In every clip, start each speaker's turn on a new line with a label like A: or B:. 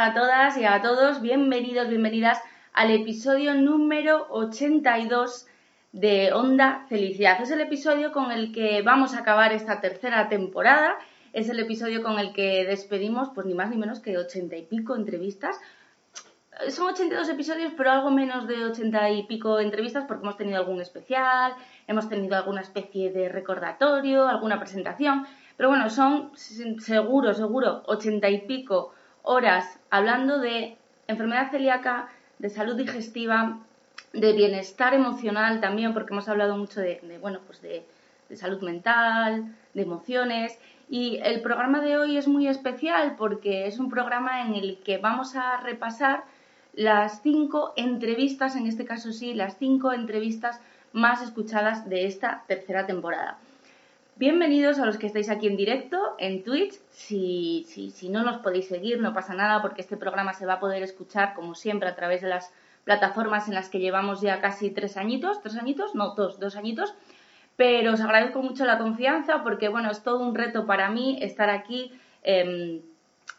A: a todas y a todos. Bienvenidos, bienvenidas al episodio número 82 de Onda Felicidad. Es el episodio con el que vamos a acabar esta tercera temporada. Es el episodio con el que despedimos, pues ni más ni menos que ochenta y pico entrevistas. Son 82 episodios, pero algo menos de ochenta y pico entrevistas porque hemos tenido algún especial, hemos tenido alguna especie de recordatorio, alguna presentación. Pero bueno, son seguro, seguro, ochenta y pico horas hablando de enfermedad celíaca, de salud digestiva, de bienestar emocional también, porque hemos hablado mucho de, bueno, pues de, salud mental, de emociones. Y el programa de hoy es muy especial porque es un programa en el que vamos a repasar las cinco entrevistas, en este caso sí, las cinco entrevistas más escuchadas de esta tercera temporada. Bienvenidos a los que estáis aquí en directo en Twitch. Si, no nos podéis seguir, no pasa nada porque este programa se va a poder escuchar, como siempre, a través de las plataformas en las que llevamos ya casi tres añitos, tres añitos, no, dos, dos añitos. Pero os agradezco mucho la confianza porque, bueno, es todo un reto para mí estar aquí eh,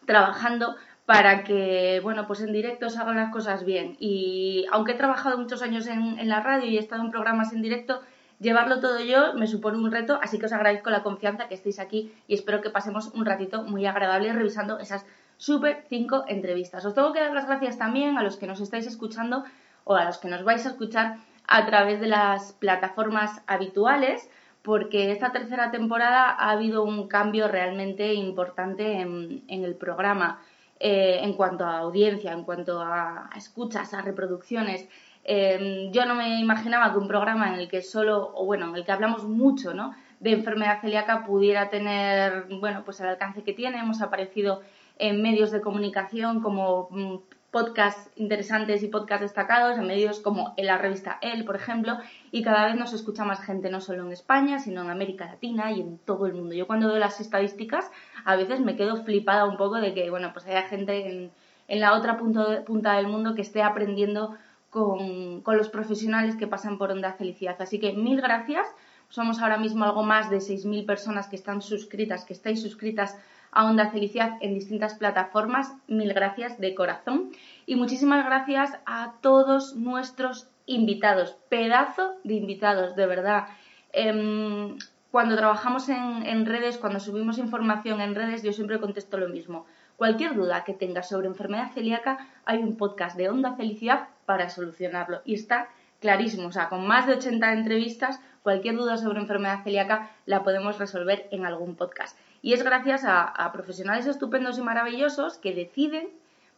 A: trabajando para que, bueno, pues en directo se hagan las cosas bien. Y aunque he trabajado muchos años en la radio y he estado en programas en directo, Llevarlo todo yo me supone un reto, así que os agradezco la confianza que estéis aquí y espero que pasemos un ratito muy agradable revisando esas super cinco entrevistas. Os tengo que dar las gracias también a los que nos estáis escuchando o a los que nos vais a escuchar a través de las plataformas habituales, porque esta tercera temporada ha habido un cambio realmente importante en, el programa eh, en cuanto a audiencia, en cuanto a escuchas, a reproducciones. Em, yo no me imaginaba que un programa en el que solo, o bueno, en el que hablamos mucho, ¿no? de enfermedad celíaca pudiera tener, bueno, pues el alcance que tiene. Hemos aparecido en medios de comunicación como mm, podcasts interesantes y podcasts destacados, en medios como en la revista El, por ejemplo, y cada vez nos escucha más gente, no solo en España, sino en América Latina y en todo el mundo. Yo cuando veo las estadísticas, a veces me quedo flipada un poco de que, bueno, pues haya gente en, en la otra punta del mundo que esté aprendiendo con, los profesionales que pasan por Onda Felicidad. Así que mil gracias. Somos ahora mismo algo más de 6.000 personas que están suscritas, que estáis suscritas a Onda Felicidad en distintas plataformas. Mil gracias de corazón. Y muchísimas gracias a todos nuestros invitados. Pedazo de invitados, de verdad. Em, cuando trabajamos en, en redes, cuando subimos información en redes, yo siempre contesto lo mismo. Cualquier duda que tengas sobre enfermedad celíaca, hay un podcast de Onda Felicidad para solucionarlo. Y está clarísimo, o sea, con más de 80 entrevistas, cualquier duda sobre enfermedad celíaca la podemos resolver en algún podcast. Y es gracias a, profesionales estupendos y maravillosos que deciden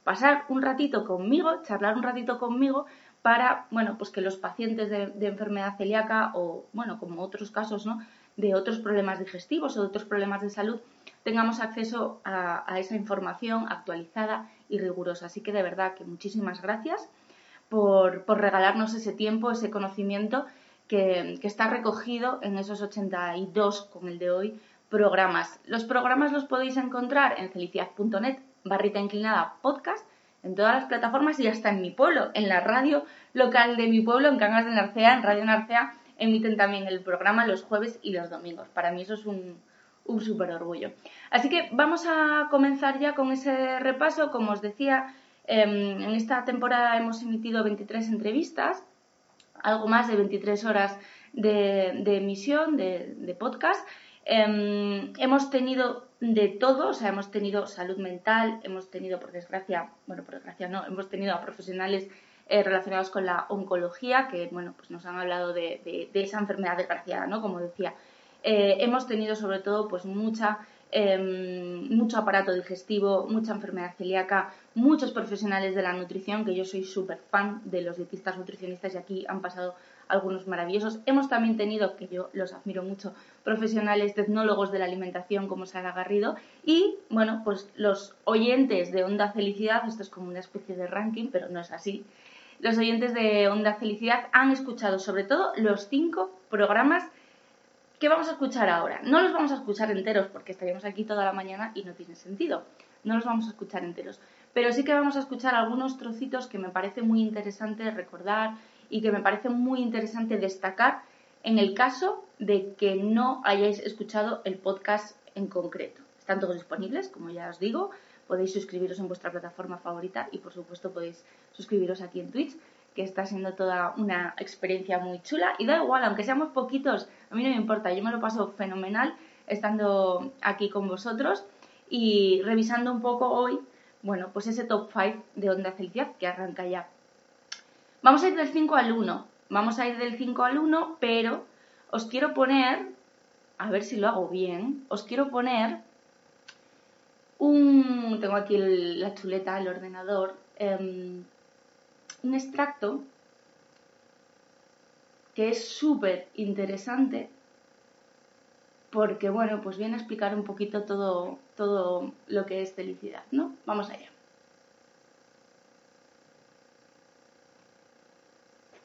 A: pasar un ratito conmigo, charlar un ratito conmigo para, bueno, pues que los pacientes de, enfermedad celíaca o, bueno, como otros casos, ¿no? de otros problemas digestivos o de otros problemas de salud, tengamos acceso a, esa información actualizada y rigurosa. Así que de verdad que muchísimas gracias por, regalarnos ese tiempo, ese conocimiento que, está recogido en esos 82, con el de hoy, programas. Los programas los podéis encontrar en felicidad.net, barrita inclinada podcast, en todas las plataformas y hasta en mi pueblo, en la radio local de mi pueblo, en Cangas de Narcea, en Radio Narcea, emiten también el programa los jueves y los domingos. Para mí eso es un, un súper orgullo. Así que vamos a comenzar ya con ese repaso. Como os decía, en esta temporada hemos emitido 23 entrevistas, algo más de 23 horas de, emisión de, podcast. Em, hemos tenido de todo, o sea, hemos tenido salud mental, hemos tenido, por desgracia, bueno, por desgracia no, hemos tenido a profesionales eh, relacionados con la oncología, que bueno, pues nos han hablado de, esa enfermedad desgraciada, ¿no? Como decía. Eh, hemos tenido sobre todo pues mucha em, mucho aparato digestivo, mucha enfermedad celíaca, muchos profesionales de la nutrición, que yo soy súper fan de los dietistas nutricionistas y aquí han pasado algunos maravillosos. Hemos también tenido, que yo los admiro mucho, profesionales tecnólogos de la alimentación como Sara Garrido y, bueno, pues los oyentes de Onda Felicidad, esto es como una especie de ranking, pero no es así, los oyentes de Onda Felicidad han escuchado sobre todo los cinco programas que vamos a escuchar ahora. No los vamos a escuchar enteros porque estaríamos aquí toda la mañana y no tiene sentido. No los vamos a escuchar enteros. Pero sí que vamos a escuchar algunos trocitos que me parece muy interesante recordar y que me parece muy interesante destacar en el caso de que no hayáis escuchado el podcast en concreto. Están todos disponibles, como ya os digo. Podéis suscribiros en vuestra plataforma favorita y por supuesto podéis suscribiros aquí en Twitch, que está siendo toda una experiencia muy chula. Y da igual, aunque seamos poquitos, a mí no me importa, yo me lo paso fenomenal estando aquí con vosotros y revisando un poco hoy, bueno, pues ese top 5 de Onda Felicidad que arranca ya. Vamos a ir del 5 al 1, vamos a ir del 5 al 1, pero os quiero poner, a ver si lo hago bien, os quiero poner un, tengo aquí la chuleta, el ordenador, em, un extracto que es súper interesante porque, bueno, pues viene a explicar un poquito todo, todo lo que es felicidad, ¿no? Vamos allá.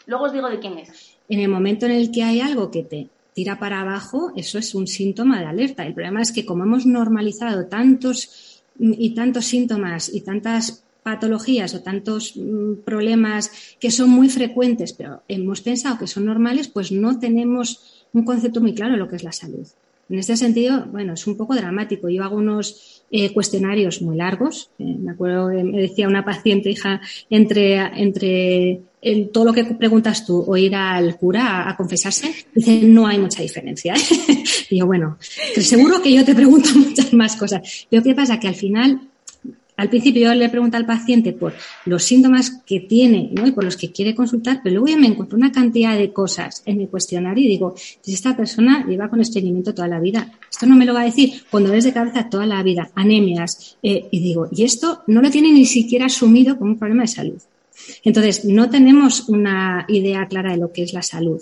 A: Luego os digo de quién es.
B: En el momento en el que hay algo que te tira para abajo, eso es un síntoma de alerta. El problema es que como hemos normalizado tantos y tantos síntomas y tantas patologías o tantos mm, problemas que son muy frecuentes, pero hemos pensado que son normales, pues no tenemos un concepto muy claro de lo que es la salud. En este sentido, bueno, es un poco dramático. Yo hago unos eh, cuestionarios muy largos. Eh, me acuerdo que me decía una paciente, hija, entre, entre todo lo que preguntas tú o ir al cura a, confesarse, dice, no hay mucha diferencia. y yo, bueno, seguro que yo te pregunto muchas más cosas. Pero ¿qué pasa? Que al final al principio yo le pregunto al paciente por los síntomas que tiene y por los que quiere consultar, pero luego ya me encuentro una cantidad de cosas en mi cuestionario y digo, si esta persona lleva con estreñimiento toda la vida, esto no me lo va a decir cuando ves de cabeza toda la vida, anemias, eh, y digo, y esto no lo tiene ni siquiera asumido como un problema de salud. Entonces, no tenemos una idea clara de lo que es la salud.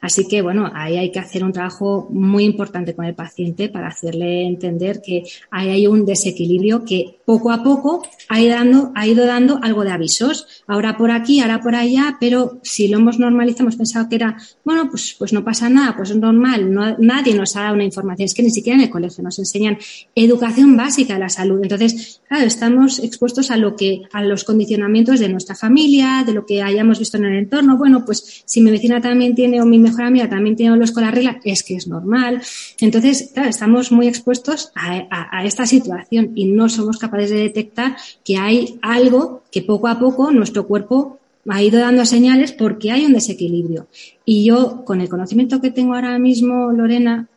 B: Así que, bueno, ahí hay que hacer un trabajo muy importante con el paciente para hacerle entender que ahí hay un desequilibrio que poco a poco ha ido dando, ha ido dando algo de avisos. Ahora por aquí, ahora por allá, pero si lo hemos normalizado, hemos pensado que era, bueno, pues, pues no pasa nada, pues es normal, no, nadie nos ha dado una información. Es que ni siquiera en el colegio nos enseñan educación básica de la salud. Entonces, claro, estamos expuestos a lo que, a los condicionamientos de nuestra familia, de lo que hayamos visto en el entorno. Bueno, pues si mi vecina también tiene mi mejor amiga también tiene los con la regla, es que es normal. Entonces, estamos muy expuestos a, esta situación y no somos capaces de detectar que hay algo que poco a poco nuestro cuerpo ha ido dando señales porque hay un desequilibrio. Y yo, con el conocimiento que tengo ahora mismo, Lorena,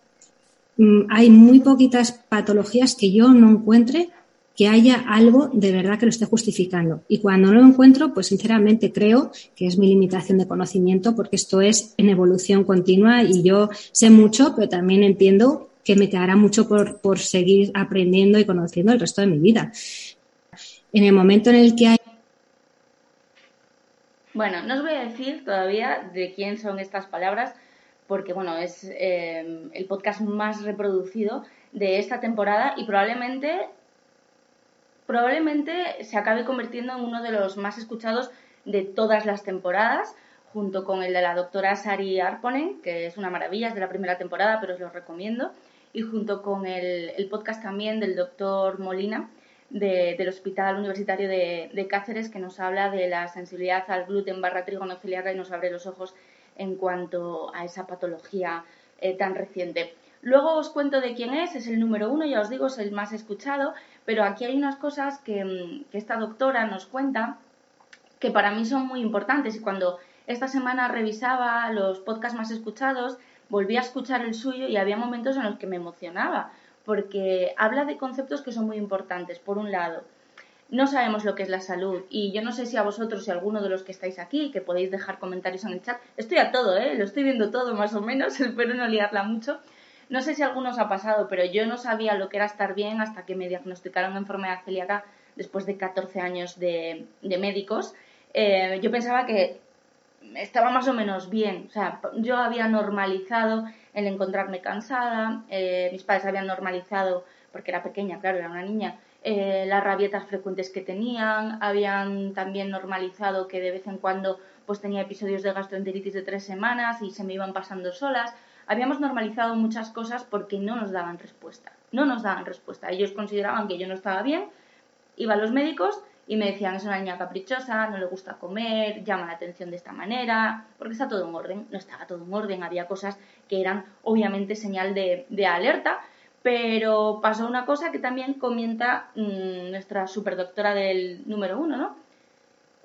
B: mm, hay muy poquitas patologías que yo no encuentre que haya algo de verdad que lo esté justificando. Y cuando no lo encuentro, pues sinceramente creo que es mi limitación de conocimiento porque esto es en evolución continua y yo sé mucho, pero también entiendo que me quedará mucho por, por seguir aprendiendo y conociendo el resto de mi vida. En el momento en el que hay
A: bueno, no os voy a decir todavía de quién son estas palabras, porque bueno, es eh, el podcast más reproducido de esta temporada y probablemente probablemente se acabe convirtiendo en uno de los más escuchados de todas las temporadas, junto con el de la doctora Sari Arponen, que es una maravilla, es de la primera temporada, pero os lo recomiendo, y junto con el, podcast también del doctor Molina, del Hospital Universitario de, Cáceres, que nos habla de la sensibilidad al gluten barra trigo y nos abre los ojos en cuanto a esa patología eh, tan reciente. Luego os cuento de quién es, es el número uno, ya os digo, es el más escuchado, pero aquí hay unas cosas que, esta doctora nos cuenta que para mí son muy importantes y cuando esta semana revisaba los podcasts más escuchados, volví a escuchar el suyo y había momentos en los que me emocionaba, porque habla de conceptos que son muy importantes. Por un lado, no sabemos lo que es la salud y yo no sé si a vosotros y a alguno de los que estáis aquí, que podéis dejar comentarios en el chat, estoy a todo, ¿eh? lo estoy viendo todo más o menos, espero no liarla mucho, no sé si a algunos ha pasado, pero yo no sabía lo que era estar bien hasta que me diagnosticaron enfermedad celíaca después de 14 años de, médicos. Eh, yo pensaba que estaba más o menos bien. O sea, yo había normalizado el encontrarme cansada, eh, mis padres habían normalizado, porque era pequeña, claro, era una niña, eh, las rabietas frecuentes que tenían, habían también normalizado que de vez en cuando pues tenía episodios de gastroenteritis de tres semanas y se me iban pasando solas habíamos normalizado muchas cosas porque no nos daban respuesta. No nos daban respuesta. Ellos consideraban que yo no estaba bien, iba a los médicos y me decían es una niña caprichosa, no le gusta comer, llama la atención de esta manera, porque está todo en orden. No estaba todo en orden, había cosas que eran obviamente señal de, alerta, Pero pasó una cosa que también comenta mm, nuestra superdoctora del número uno, ¿no?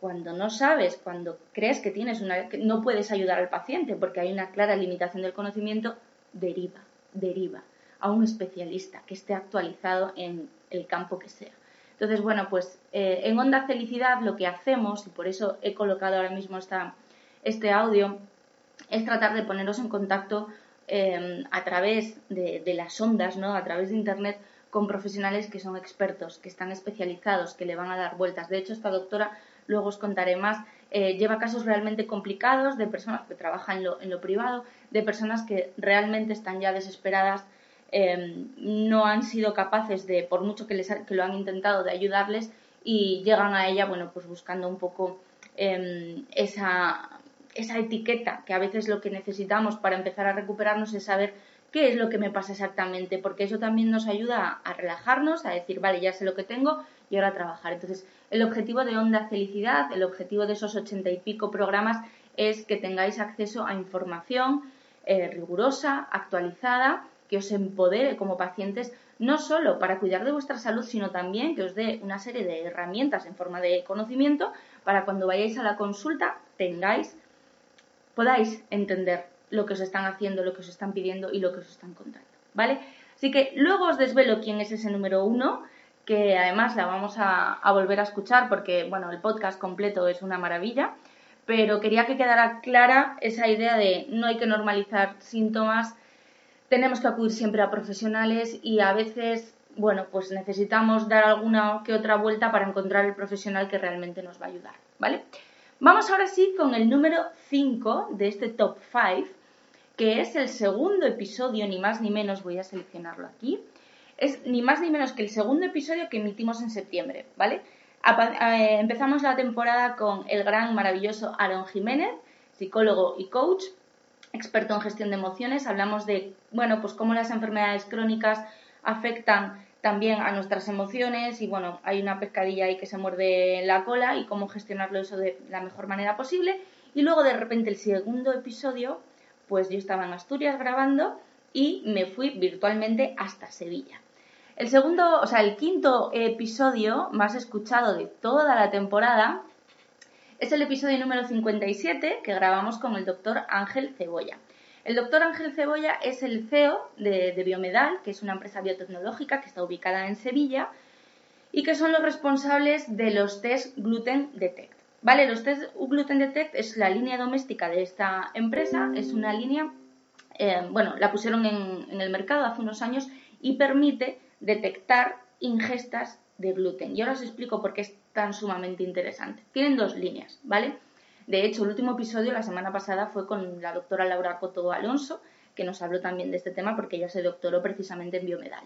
A: Cuando no sabes, cuando crees que tienes una, que no puedes ayudar al paciente porque hay una clara limitación del conocimiento, deriva, deriva a un especialista que esté actualizado en el campo que sea. Entonces, bueno, pues eh, en Onda Felicidad lo que hacemos, y por eso he colocado ahora mismo esta, este audio, es tratar de ponernos en contacto Em, a través de, las ondas, ¿no? a través de Internet, con profesionales que son expertos, que están especializados, que le van a dar vueltas. De hecho, esta doctora, luego os contaré más, eh, lleva casos realmente complicados de personas que trabajan en lo, en lo, privado, de personas que realmente están ya desesperadas, em, no han sido capaces de, por mucho que, les, que lo han intentado, de ayudarles y llegan a ella, bueno, pues buscando un poco em, esa esa etiqueta, que a veces lo que necesitamos para empezar a recuperarnos es saber qué es lo que me pasa exactamente, porque eso también nos ayuda a relajarnos, a decir, vale, ya sé lo que tengo y ahora a trabajar. Entonces, el objetivo de Onda Felicidad, el objetivo de esos ochenta y pico programas es que tengáis acceso a información eh, rigurosa, actualizada, que os empodere como pacientes, no solo para cuidar de vuestra salud, sino también que os dé una serie de herramientas en forma de conocimiento para cuando vayáis a la consulta tengáis podáis entender lo que os están haciendo, lo que os están pidiendo y lo que os están contando, ¿vale? Así que luego os desvelo quién es ese número uno, que además la vamos a, volver a escuchar porque, bueno, el podcast completo es una maravilla, pero quería que quedara clara esa idea de no hay que normalizar síntomas, tenemos que acudir siempre a profesionales y a veces, bueno, pues necesitamos dar alguna que otra vuelta para encontrar el profesional que realmente nos va a ayudar, ¿vale? Vamos ahora sí con el número 5 de este top 5, que es el segundo episodio, ni más ni menos, voy a seleccionarlo aquí. Es ni más ni menos que el segundo episodio que emitimos en septiembre, ¿vale? Eh, empezamos la temporada con el gran, maravilloso Aaron Jiménez, psicólogo y coach, experto en gestión de emociones. Hablamos de, bueno, pues cómo las enfermedades crónicas afectan también a nuestras emociones y bueno, hay una pescadilla ahí que se muerde la cola y cómo gestionarlo eso de la mejor manera posible. Y luego de repente el segundo episodio, pues yo estaba en Asturias grabando y me fui virtualmente hasta Sevilla. El segundo, o sea, el quinto episodio más escuchado de toda la temporada es el episodio número 57 que grabamos con el doctor Ángel Cebolla. El doctor Ángel Cebolla es el CEO de, Biomedal, que es una empresa biotecnológica que está ubicada en Sevilla y que son los responsables de los test Gluten Detect. Vale, los test Gluten Detect es la línea doméstica de esta empresa, es una línea, eh, bueno, la pusieron en, el mercado hace unos años y permite detectar ingestas de gluten. Y ahora os explico por qué es tan sumamente interesante. Tienen dos líneas, ¿vale? De hecho, el último episodio la semana pasada fue con la doctora Laura Coto Alonso, que nos habló también de este tema porque ella se doctoró precisamente en biomedal.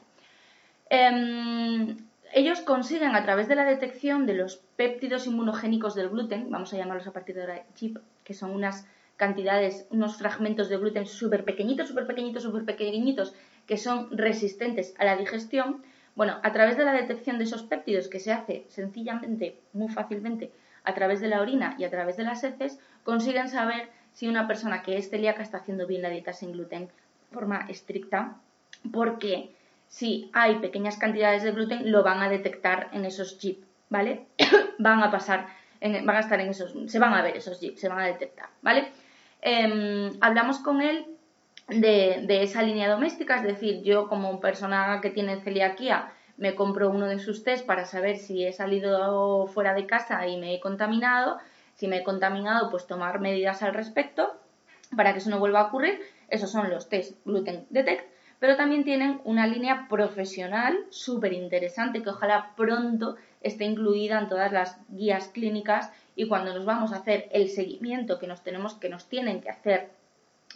A: Em, ellos consiguen a través de la detección de los péptidos inmunogénicos del gluten, vamos a llamarlos a partir de ahora chip, que son unas cantidades, unos fragmentos de gluten súper pequeñitos, súper pequeñitos, súper pequeñitos, que son resistentes a la digestión. Bueno, a través de la detección de esos péptidos, que se hace sencillamente, muy fácilmente, a través de la orina y a través de las heces, consiguen saber si una persona que es celíaca está haciendo bien la dieta sin gluten de forma estricta, porque si hay pequeñas cantidades de gluten, lo van a detectar en esos chips, ¿vale? van a pasar, van a estar en esos, se van a ver esos chips, se van a detectar, ¿vale? Em, hablamos con él de, de, esa línea doméstica, es decir, yo como persona que tiene celiaquía me compro uno de sus test para saber si he salido fuera de casa y me he contaminado. Si me he contaminado, pues tomar medidas al respecto para que eso no vuelva a ocurrir. Esos son los test Gluten Detect. Pero también tienen una línea profesional súper interesante que ojalá pronto esté incluida en todas las guías clínicas y cuando nos vamos a hacer el seguimiento que nos tenemos que nos tienen que hacer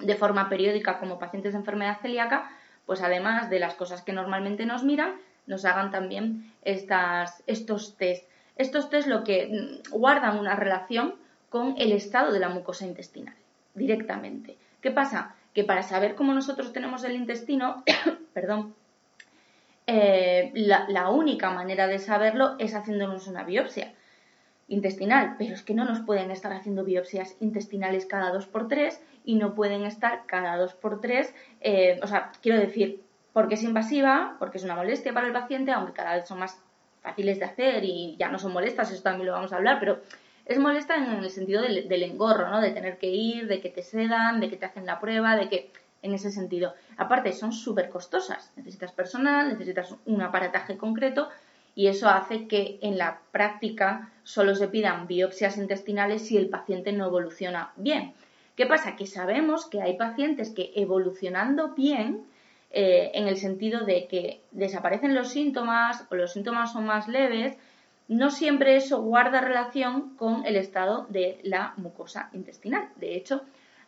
A: de forma periódica como pacientes de enfermedad celíaca, pues además de las cosas que normalmente nos miran, nos hagan también estas, estos test. Estos test lo que mm, guardan una relación con el estado de la mucosa intestinal, directamente. ¿Qué pasa? Que para saber cómo nosotros tenemos el intestino, perdón, eh, la, la única manera de saberlo es haciéndonos una biopsia intestinal, pero es que no nos pueden estar haciendo biopsias intestinales cada dos por tres y no pueden estar cada dos por tres, eh, o sea, quiero decir, porque es invasiva, porque es una molestia para el paciente, aunque cada vez son más fáciles de hacer y ya no son molestas, eso también lo vamos a hablar, pero es molesta en el sentido del, engorro, ¿no? De tener que ir, de que te sedan, de que te hacen la prueba, de que en ese sentido. Aparte, son súper costosas. Necesitas personal, necesitas un aparataje concreto y eso hace que en la práctica solo se pidan biopsias intestinales si el paciente no evoluciona bien. ¿Qué pasa? Que sabemos que hay pacientes que evolucionando bien, eh, en el sentido de que desaparecen los síntomas o los síntomas son más leves, no siempre eso guarda relación con el estado de la mucosa intestinal. De hecho,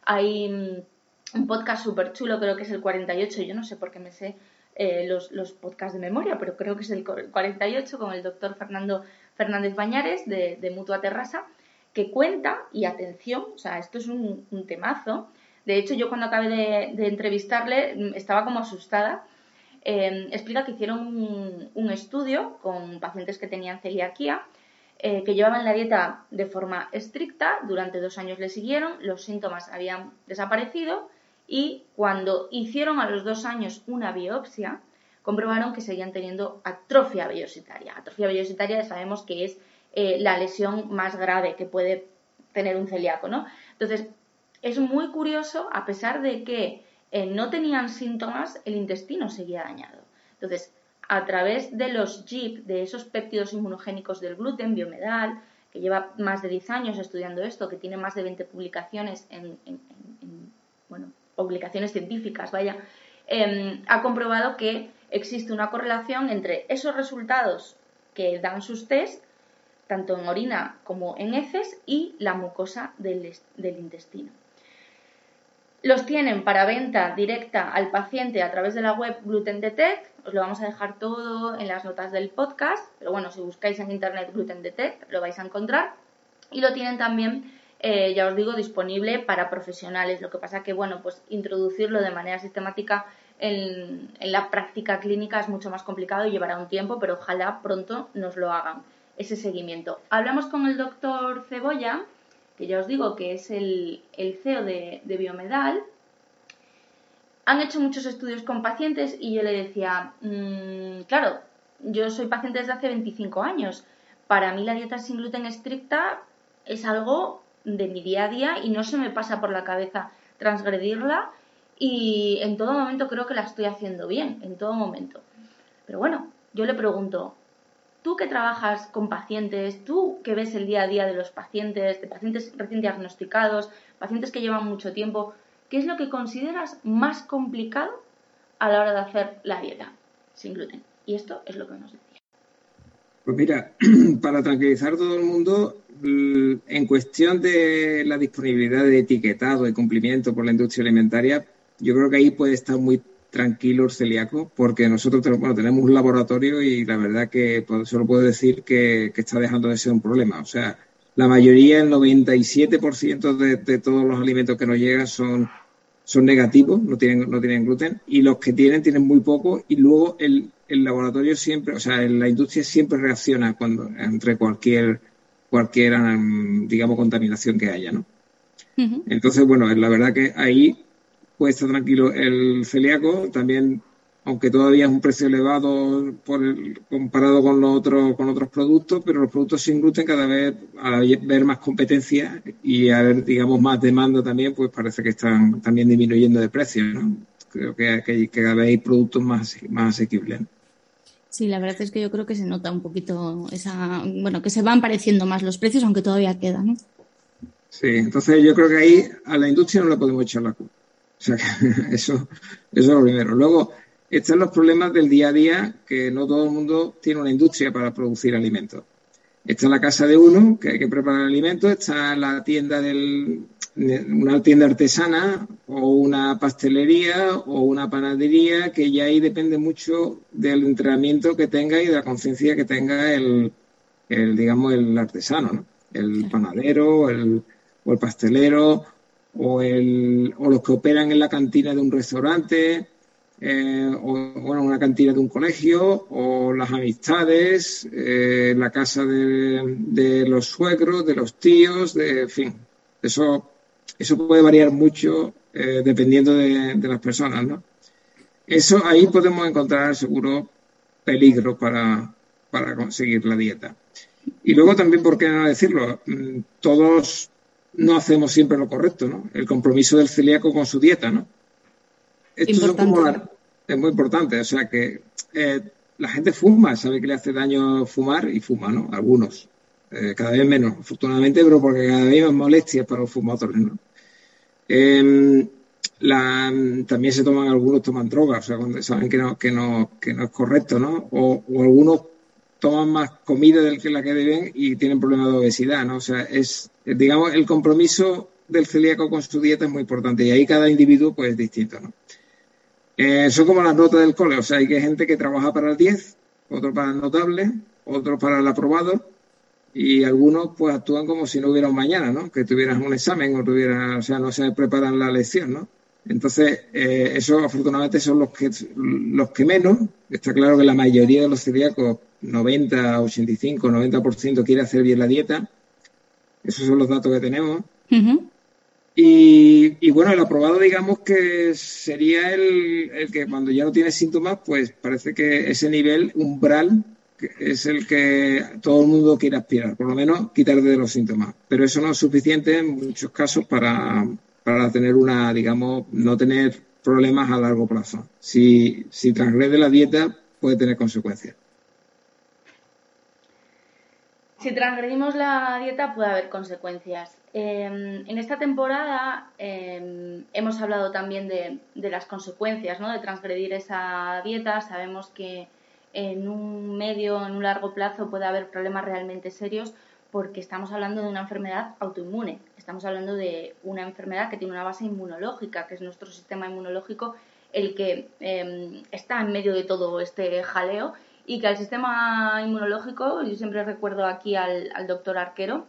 A: hay mm, un podcast súper chulo, creo que es el 48, yo no sé por qué me sé eh, los, podcasts de memoria, pero creo que es el 48 con el doctor Fernando Fernández Bañares de, de Mutua Terrasa, que cuenta, y atención, o sea, esto es un, temazo. De hecho, yo cuando acabé de, entrevistarle mm, estaba como asustada. Em, explica que hicieron un, estudio con pacientes que tenían celiaquía, eh, que llevaban la dieta de forma estricta, durante dos años le siguieron, los síntomas habían desaparecido y cuando hicieron a los dos años una biopsia, comprobaron que seguían teniendo atrofia vellositaria. Atrofia vellositaria sabemos que es eh, la lesión más grave que puede tener un celíaco, ¿no? Entonces, es muy curioso, a pesar de que eh, no tenían síntomas, el intestino seguía dañado. Entonces, a través de los GIP, de esos péptidos inmunogénicos del gluten, biomedal, que lleva más de 10 años estudiando esto, que tiene más de 20 publicaciones en bueno, publicaciones científicas, vaya, em, ha comprobado que existe una correlación entre esos resultados que dan sus test, tanto en orina como en heces, y la mucosa del, intestino. Los tienen para venta directa al paciente a través de la web Gluten Detect. Os lo vamos a dejar todo en las notas del podcast. Pero bueno, si buscáis en internet Gluten Detect lo vais a encontrar. Y lo tienen también eh, ya os digo, disponible para profesionales. Lo que pasa que, bueno, pues introducirlo de manera sistemática en, la práctica clínica es mucho más complicado y llevará un tiempo, pero ojalá pronto nos lo hagan ese seguimiento. Hablamos con el doctor Cebolla, que ya os digo que es el, CEO de, Biomedal. Han hecho muchos estudios con pacientes y yo le decía, mm, claro, yo soy paciente desde hace 25 años. Para mí la dieta sin gluten estricta es algo de mi día a día y no se me pasa por la cabeza transgredirla y en todo momento creo que la estoy haciendo bien, en todo momento. Pero bueno, yo le pregunto, tú que trabajas con pacientes, tú que ves el día a día de los pacientes, de pacientes recién diagnosticados, pacientes que llevan mucho tiempo, ¿qué es lo que consideras más complicado a la hora de hacer la dieta sin gluten? Y esto es lo que nos decía.
C: Pues mira, para tranquilizar a todo el mundo, en cuestión de la disponibilidad de etiquetado y cumplimiento por la industria alimentaria, yo creo que ahí puede estar muy tranquilo el celíaco, porque nosotros tenemos un laboratorio y la verdad que solo puedo decir que, está dejando de ser un problema. O sea, la mayoría, el 97% de, de todos los alimentos que nos llegan son, son negativos, no tienen, no tienen gluten, y los que tienen tienen muy poco, y luego el, el laboratorio siempre, o sea, la industria siempre reacciona cuando entre cualquier cualquier, digamos, contaminación que haya, ¿no? Entonces, bueno, la verdad que ahí puede estar tranquilo el celíaco, también, aunque todavía es un precio elevado por comparado con los otros, con otros productos, pero los productos sin gluten cada vez, al ver más competencia y haber, digamos, más demanda también, pues parece que están también disminuyendo de precio, ¿no? Creo que, que, que cada vez hay productos más, más asequibles.
D: Sí, la verdad es que yo creo que se nota un poquito esa, bueno, que se van pareciendo más los precios, aunque todavía quedan. ¿no?
C: Sí, entonces yo creo que ahí a la industria no le podemos echar la culpa. O sea, que eso, eso es lo primero. Luego, están los problemas del día a día, que no todo el mundo tiene una industria para producir alimentos. Está la casa de uno, que hay que preparar alimentos, está la tienda del, una tienda artesana o una pastelería o una panadería que ya ahí depende mucho del entrenamiento que tenga y de la conciencia que tenga el, el, digamos el artesano ¿no? el panadero el, o el pastelero o el o los que operan en la cantina de un restaurante eh, o bueno una cantina de un colegio o las amistades eh, la casa de, de los suegros de los tíos de en fin eso eso puede variar mucho eh, dependiendo de, las personas, ¿no? eso ahí podemos encontrar seguro peligro para, para conseguir la dieta. Y luego también, ¿por qué no decirlo? Mm, todos no hacemos siempre lo correcto, ¿no? El compromiso del celíaco con su dieta, ¿no? Esto es, como es muy importante, o sea que eh, la gente fuma, sabe que le hace daño fumar y fuma, ¿no? Algunos. Eh, cada vez menos, afortunadamente, pero porque cada vez más molestias para los fumadores, ¿no? Em, también se toman algunos toman drogas, o sea, cuando saben que no, que no, es correcto, ¿no? O, algunos toman más comida del que la que deben y tienen problemas de obesidad, ¿no? O sea, es, digamos, el compromiso del celíaco con su dieta es muy importante y ahí cada individuo pues es distinto, ¿no? Eh, son como las notas del cole, o sea, hay que gente que trabaja para el 10, otro para el notable, otro para el aprobado y algunos pues actúan como si no hubiera un mañana, ¿no? Que tuvieras un examen o tuvieras, o sea, no se preparan la lección, ¿no? Entonces, eh, eso afortunadamente son los que, los que menos. Está claro que la mayoría de los celíacos, 90, 85, 90% quiere hacer bien la dieta. Esos son los datos que tenemos. y, bueno, el aprobado, digamos que sería el, el, que cuando ya no tiene síntomas, pues parece que ese nivel umbral es el que todo el mundo quiere aspirar, por lo menos quitar de los síntomas. Pero eso no es suficiente en muchos casos para, para tener una, digamos, no tener problemas a largo plazo. Si, si transgrede la dieta, puede tener consecuencias.
A: Si transgredimos la dieta puede haber consecuencias. Em, en esta temporada em, hemos hablado también de, de, las consecuencias ¿no? de transgredir esa dieta. Sabemos que en un medio, en un largo plazo puede haber problemas realmente serios porque estamos hablando de una enfermedad autoinmune, estamos hablando de una enfermedad que tiene una base inmunológica, que es nuestro sistema inmunológico el que em, está en medio de todo este jaleo y que al sistema inmunológico, yo siempre recuerdo aquí al, doctor Arquero,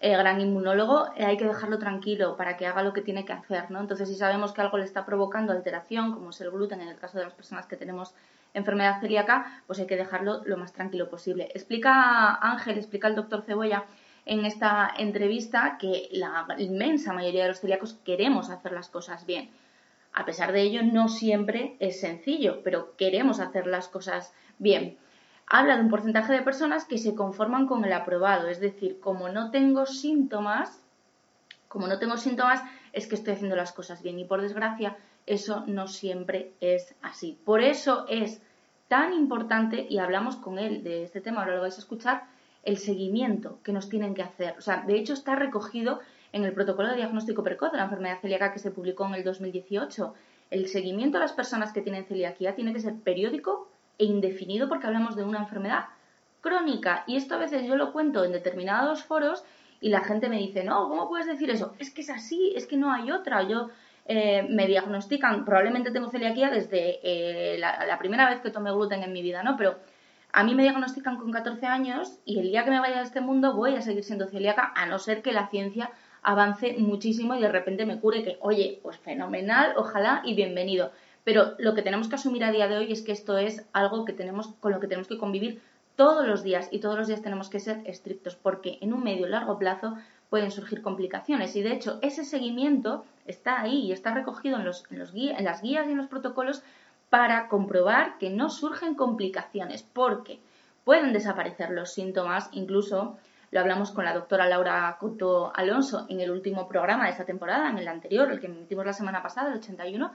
A: el gran inmunólogo, eh, hay que dejarlo tranquilo para que haga lo que tiene que hacer, ¿no? Entonces, si sabemos que algo le está provocando alteración, como es el gluten en el caso de las personas que tenemos enfermedad celíaca, pues hay que dejarlo lo más tranquilo posible. Explica Ángel, explica el doctor Cebolla en esta entrevista que la inmensa mayoría de los celíacos queremos hacer las cosas bien. A pesar de ello, no siempre es sencillo, pero queremos hacer las cosas bien. Habla de un porcentaje de personas que se conforman con el aprobado, es decir, como no tengo síntomas, como no tengo síntomas, es que estoy haciendo las cosas bien y por desgracia eso no siempre es así. Por eso es tan importante, y hablamos con él de este tema, ahora lo vais a escuchar, el seguimiento que nos tienen que hacer. O sea, de hecho está recogido en el protocolo de diagnóstico precoz de la enfermedad celíaca que se publicó en el 2018. El seguimiento a las personas que tienen celiaquía tiene que ser periódico e indefinido porque hablamos de una enfermedad crónica. Y esto a veces yo lo cuento en determinados foros y la gente me dice, no, ¿cómo puedes decir eso? Es que es así, es que no hay otra. Yo eh, me diagnostican, probablemente tengo celiaquía desde eh, la, primera vez que tomé gluten en mi vida, ¿no? Pero a mí me diagnostican con 14 años y el día que me vaya de este mundo voy a seguir siendo celíaca, a no ser que la ciencia avance muchísimo y de repente me cure que, oye, pues fenomenal, ojalá y bienvenido. Pero lo que tenemos que asumir a día de hoy es que esto es algo que tenemos, con lo que tenemos que convivir todos los días y todos los días tenemos que ser estrictos porque en un medio y largo plazo pueden surgir complicaciones. Y de hecho, ese seguimiento está ahí y está recogido en, los, en, las guías y en los protocolos para comprobar que no surgen complicaciones, porque pueden desaparecer los síntomas, incluso lo hablamos con la doctora Laura Coto Alonso en el último programa de esta temporada, en el anterior, el que emitimos la semana pasada, el 81,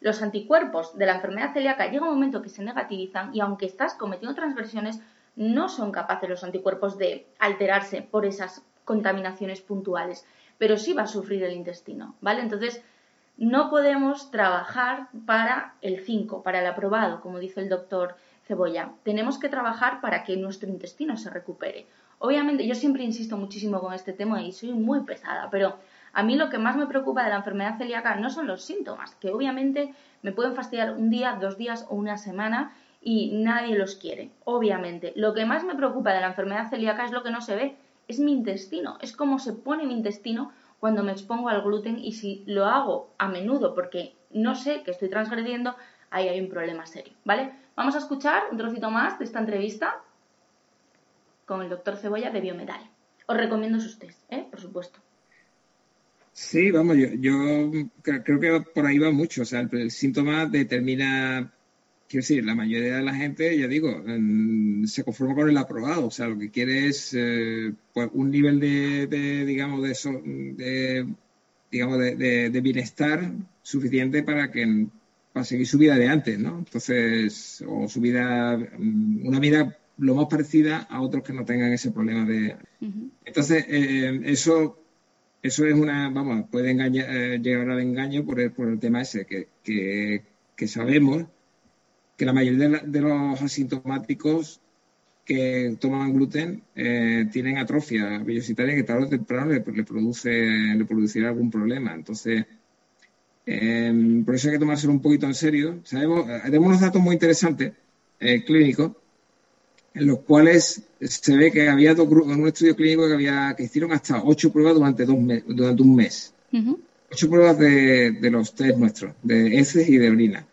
A: los anticuerpos de la enfermedad celíaca llega un momento que se negativizan y aunque estás cometiendo transgresiones, no son capaces los anticuerpos de alterarse por esas contaminaciones puntuales, pero sí va a sufrir el intestino, ¿vale? Entonces, no podemos trabajar para el 5, para el aprobado, como dice el doctor Cebolla. Tenemos que trabajar para que nuestro intestino se recupere. Obviamente, yo siempre insisto muchísimo con este tema y soy muy pesada, pero a mí lo que más me preocupa de la enfermedad celíaca no son los síntomas, que obviamente me pueden fastidiar un día, dos días o una semana y nadie los quiere, obviamente. Lo que más me preocupa de la enfermedad celíaca es lo que no se ve, es mi intestino, es cómo se pone mi intestino cuando me expongo al gluten y si lo hago a menudo porque no sé que estoy transgrediendo, ahí hay un problema serio, ¿vale? Vamos a escuchar un trocito más de esta entrevista con el doctor Cebolla de Biomedal. Os recomiendo sus test, ¿eh? por supuesto.
C: Sí, vamos, yo, yo creo que por ahí va mucho. O sea, el, síntoma determina, quiero decir, la mayoría de la gente, ya digo, se conforma con el aprobado. O sea, lo que quiere es eh, pues un nivel de, digamos, de, de digamos, de, de, bienestar suficiente para que para seguir su vida de antes, ¿no? Entonces, o su vida, mm, una vida lo más parecida a otros que no tengan ese problema de... Entonces, eh, eso eso es una, vamos, puede engañar, eh, llegar al engaño por el, por el tema ese, que, que, sabemos que la mayoría de, los asintomáticos que toman gluten eh, tienen atrofia vellositaria que tarde o temprano le, produce, le producirá algún problema. Entonces, em, por eso hay que tomárselo un poquito en serio. Sabemos, tenemos unos datos muy interesantes clínicos en los cuales se ve que había dos grupos, en un estudio clínico que había que hicieron hasta ocho pruebas durante, dos durante un mes. Ocho pruebas de, los test nuestros, de heces y de orina.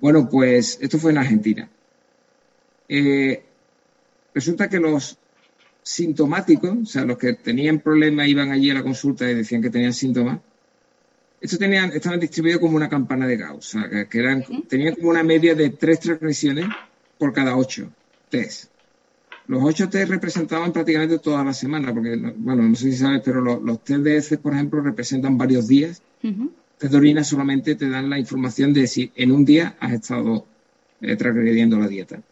C: Bueno, pues esto fue en Argentina. Eh, resulta que los sintomáticos, o sea, los que tenían problemas iban allí a la consulta y decían que tenían síntomas, estos tenían, estaban distribuidos como una campana de Gauss, o sea, que, eran, tenían como una media de tres transgresiones por cada ocho test. Los ocho test representaban prácticamente toda la semana, porque, bueno, no sé si sabes, pero los, test de heces, por ejemplo, representan varios días. Test de solamente te dan la información de si en un día has estado eh, transgrediendo la dieta.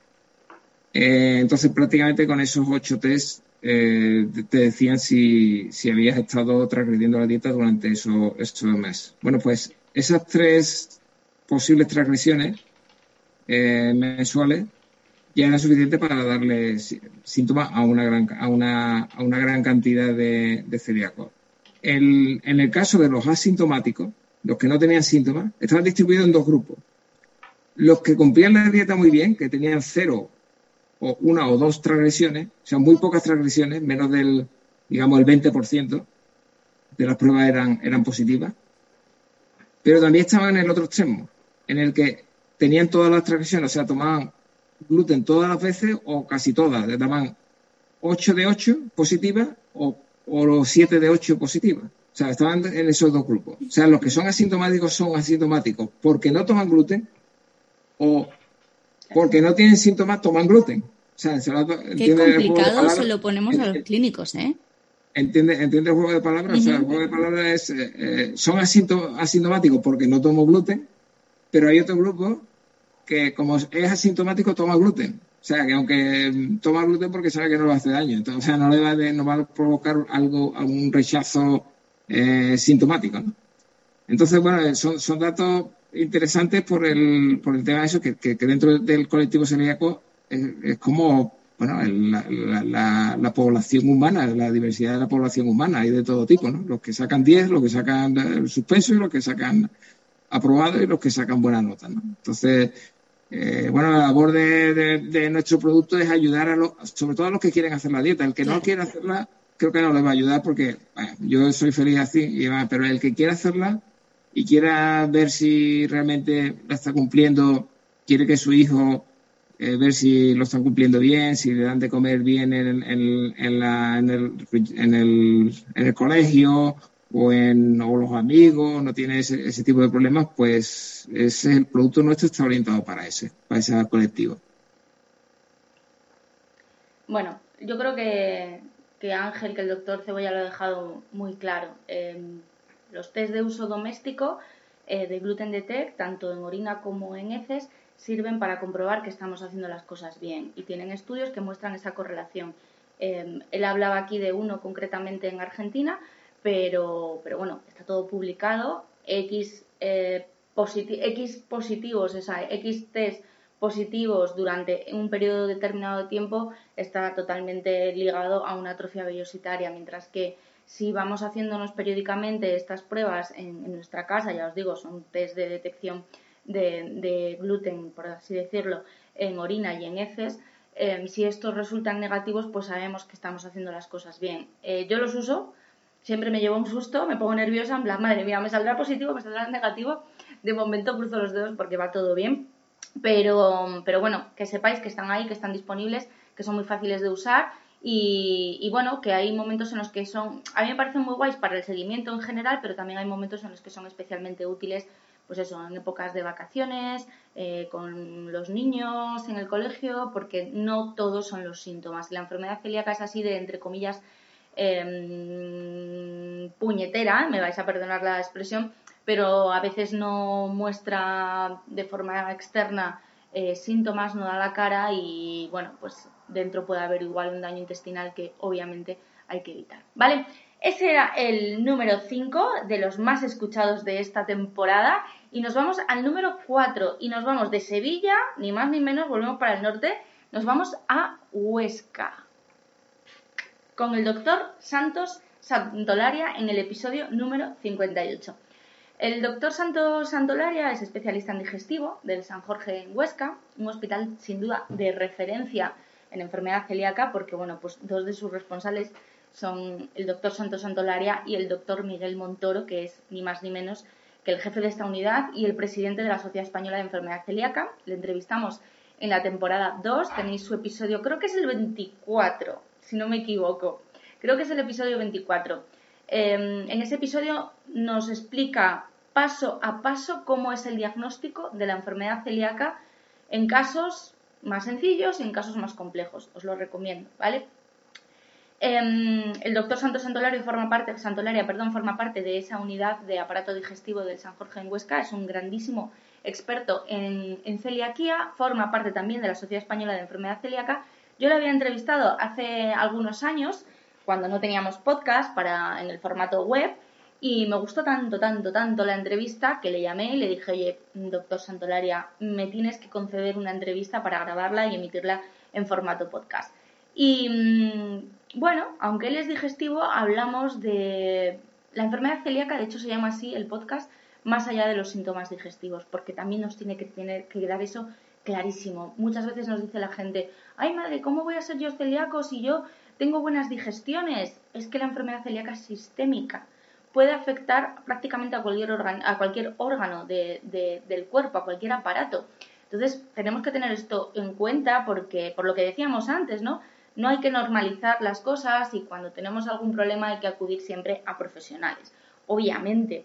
C: Eh, entonces, prácticamente con esos ocho test eh, te decían si, si, habías estado transgrediendo la dieta durante esos, esos meses. Bueno, pues esas tres posibles transgresiones mensuales ya era suficiente para darle síntomas a una gran, a una, a una gran cantidad de celíacos. en el caso de los asintomáticos, los que no tenían síntomas, estaban distribuidos en dos grupos. Los que cumplían la dieta muy bien, que tenían cero o una o dos transgresiones, o sea, muy pocas transgresiones, menos del, digamos, el 20% de las pruebas eran, eran positivas. Pero también estaban en el otro extremo, en el que tenían todas las transgresiones, o sea, tomaban gluten todas las veces o casi todas, le daban 8 de 8 positivas o, o 7 de 8 positivas. O sea, estaban en esos dos grupos. O sea, los que son asintomáticos son asintomáticos porque no toman gluten o porque no tienen síntomas, toman gluten. O sea,
D: se Qué complicado se lo ponemos a los clínicos, ¿eh?
C: ¿Entiende, entiende el juego de palabras? O sea, el juego de palabras es, eh, eh, son asintomáticos porque no tomo gluten, pero hay otro grupo que como es asintomático toma gluten. O sea, que aunque toma gluten porque sabe que no le hace daño. Entonces, o sea, no le va, no va a provocar algo, algún rechazo eh, sintomático. ¿no? Entonces, bueno, son, son, datos interesantes por el, por el tema de eso, que, que, dentro del colectivo celíaco es, como bueno, la, la, población humana, la diversidad de la población humana, hay de todo tipo, ¿no? Los que sacan 10, los que sacan el suspenso y los que sacan aprobado y los que sacan buenas notas, ¿no? Entonces, eh, bueno, la labor de, nuestro producto es ayudar a los, sobre todo a los que quieren hacer la dieta. El que no quiere hacerla, creo que no le va a ayudar porque yo soy feliz así, pero el que quiera hacerla y quiera ver si realmente la está cumpliendo, quiere que su hijo eh, ver si lo están cumpliendo bien, si le dan de comer bien en, en, la, en, el, en, el, colegio o, en, o los amigos, no tiene ese, ese tipo de problemas, pues ese, el producto nuestro está orientado para ese, para ese colectivo.
A: Bueno, yo creo que, que Ángel, que el doctor Cebolla lo ha dejado muy claro. Em, los test de uso doméstico eh, de gluten detect, tanto en orina como en heces, sirven para comprobar que estamos haciendo las cosas bien y tienen estudios que muestran esa correlación. Em, él hablaba aquí de uno concretamente en Argentina, pero, pero bueno, está todo publicado. X, eh, X positivos, X test positivos durante un periodo determinado de tiempo está totalmente ligado a una atrofia vellositaria, mientras que si vamos haciéndonos periódicamente estas pruebas en, nuestra casa, ya os digo, son test de detección de, gluten, por así decirlo, en orina y en heces, eh, si estos resultan negativos, pues sabemos que estamos haciendo las cosas bien. Eh, yo los uso, siempre me llevo un susto, me pongo nerviosa, en plan, madre mía, me saldrá positivo, me saldrá negativo. De momento cruzo los dedos porque va todo bien. Pero, pero bueno, que sepáis que están ahí, que están disponibles, que son muy fáciles de usar Y, bueno, que hay momentos en los que son, a mí me parecen muy guays para el seguimiento en general, pero también hay momentos en los que son especialmente útiles, pues eso, en épocas de vacaciones, eh, con los niños en el colegio, porque no todos son los síntomas. La enfermedad celíaca es así de, entre comillas, em, puñetera, me vais a perdonar la expresión, pero a veces no muestra de forma externa eh, síntomas, no da la cara y bueno, pues dentro puede haber igual un daño intestinal que obviamente hay que evitar. ¿Vale? Ese era el número 5 de los más escuchados de esta temporada y nos vamos al número 4 y nos vamos de Sevilla, ni más ni menos, volvemos para el norte, nos vamos a Huesca con el doctor Santos Santolaria en el episodio número 58. El doctor Santos Santolaria es especialista en digestivo del San Jorge en Huesca, un hospital sin duda de referencia en enfermedad celíaca, porque bueno, pues dos de sus responsables son el doctor Santos Santolaria y el doctor Miguel Montoro, que es ni más ni menos que el jefe de esta unidad y el presidente de la Sociedad Española de Enfermedad Celíaca. Le entrevistamos en la temporada 2, tenéis su episodio, creo que es el 24, si no me equivoco. Creo que es el episodio 24. Em, en ese episodio nos explica paso a paso cómo es el diagnóstico de la enfermedad celíaca en casos más sencillos y en casos más complejos. Os lo recomiendo, ¿vale? Em, el doctor Santos Santolaria forma parte, Santolaria, perdón, forma parte de esa unidad de aparato digestivo del San Jorge en Huesca. Es un grandísimo experto en, en celiaquía, forma parte también de la Sociedad Española de Enfermedad Celíaca. Yo le había entrevistado hace algunos años cuando no teníamos podcast para en el formato web y me gustó tanto, tanto, tanto la entrevista que le llamé y le dije, oye, doctor Santolaria, me tienes que conceder una entrevista para grabarla y emitirla en formato podcast. Y mm, bueno, aunque él es digestivo, hablamos de la enfermedad celíaca, de hecho se llama así el podcast, más allá de los síntomas digestivos, porque también nos tiene que tener que quedar eso clarísimo. Muchas veces nos dice la gente, ay madre, ¿cómo voy a ser yo celíaco si yo tengo buenas digestiones. Es que la enfermedad celíaca es sistémica. Puede afectar prácticamente a cualquier, órgano, a cualquier órgano del cuerpo, a cualquier aparato. Entonces, tenemos que tener esto en cuenta porque, por lo que decíamos antes, ¿no? No hay que normalizar las cosas y cuando tenemos algún problema hay que acudir siempre a profesionales. Obviamente,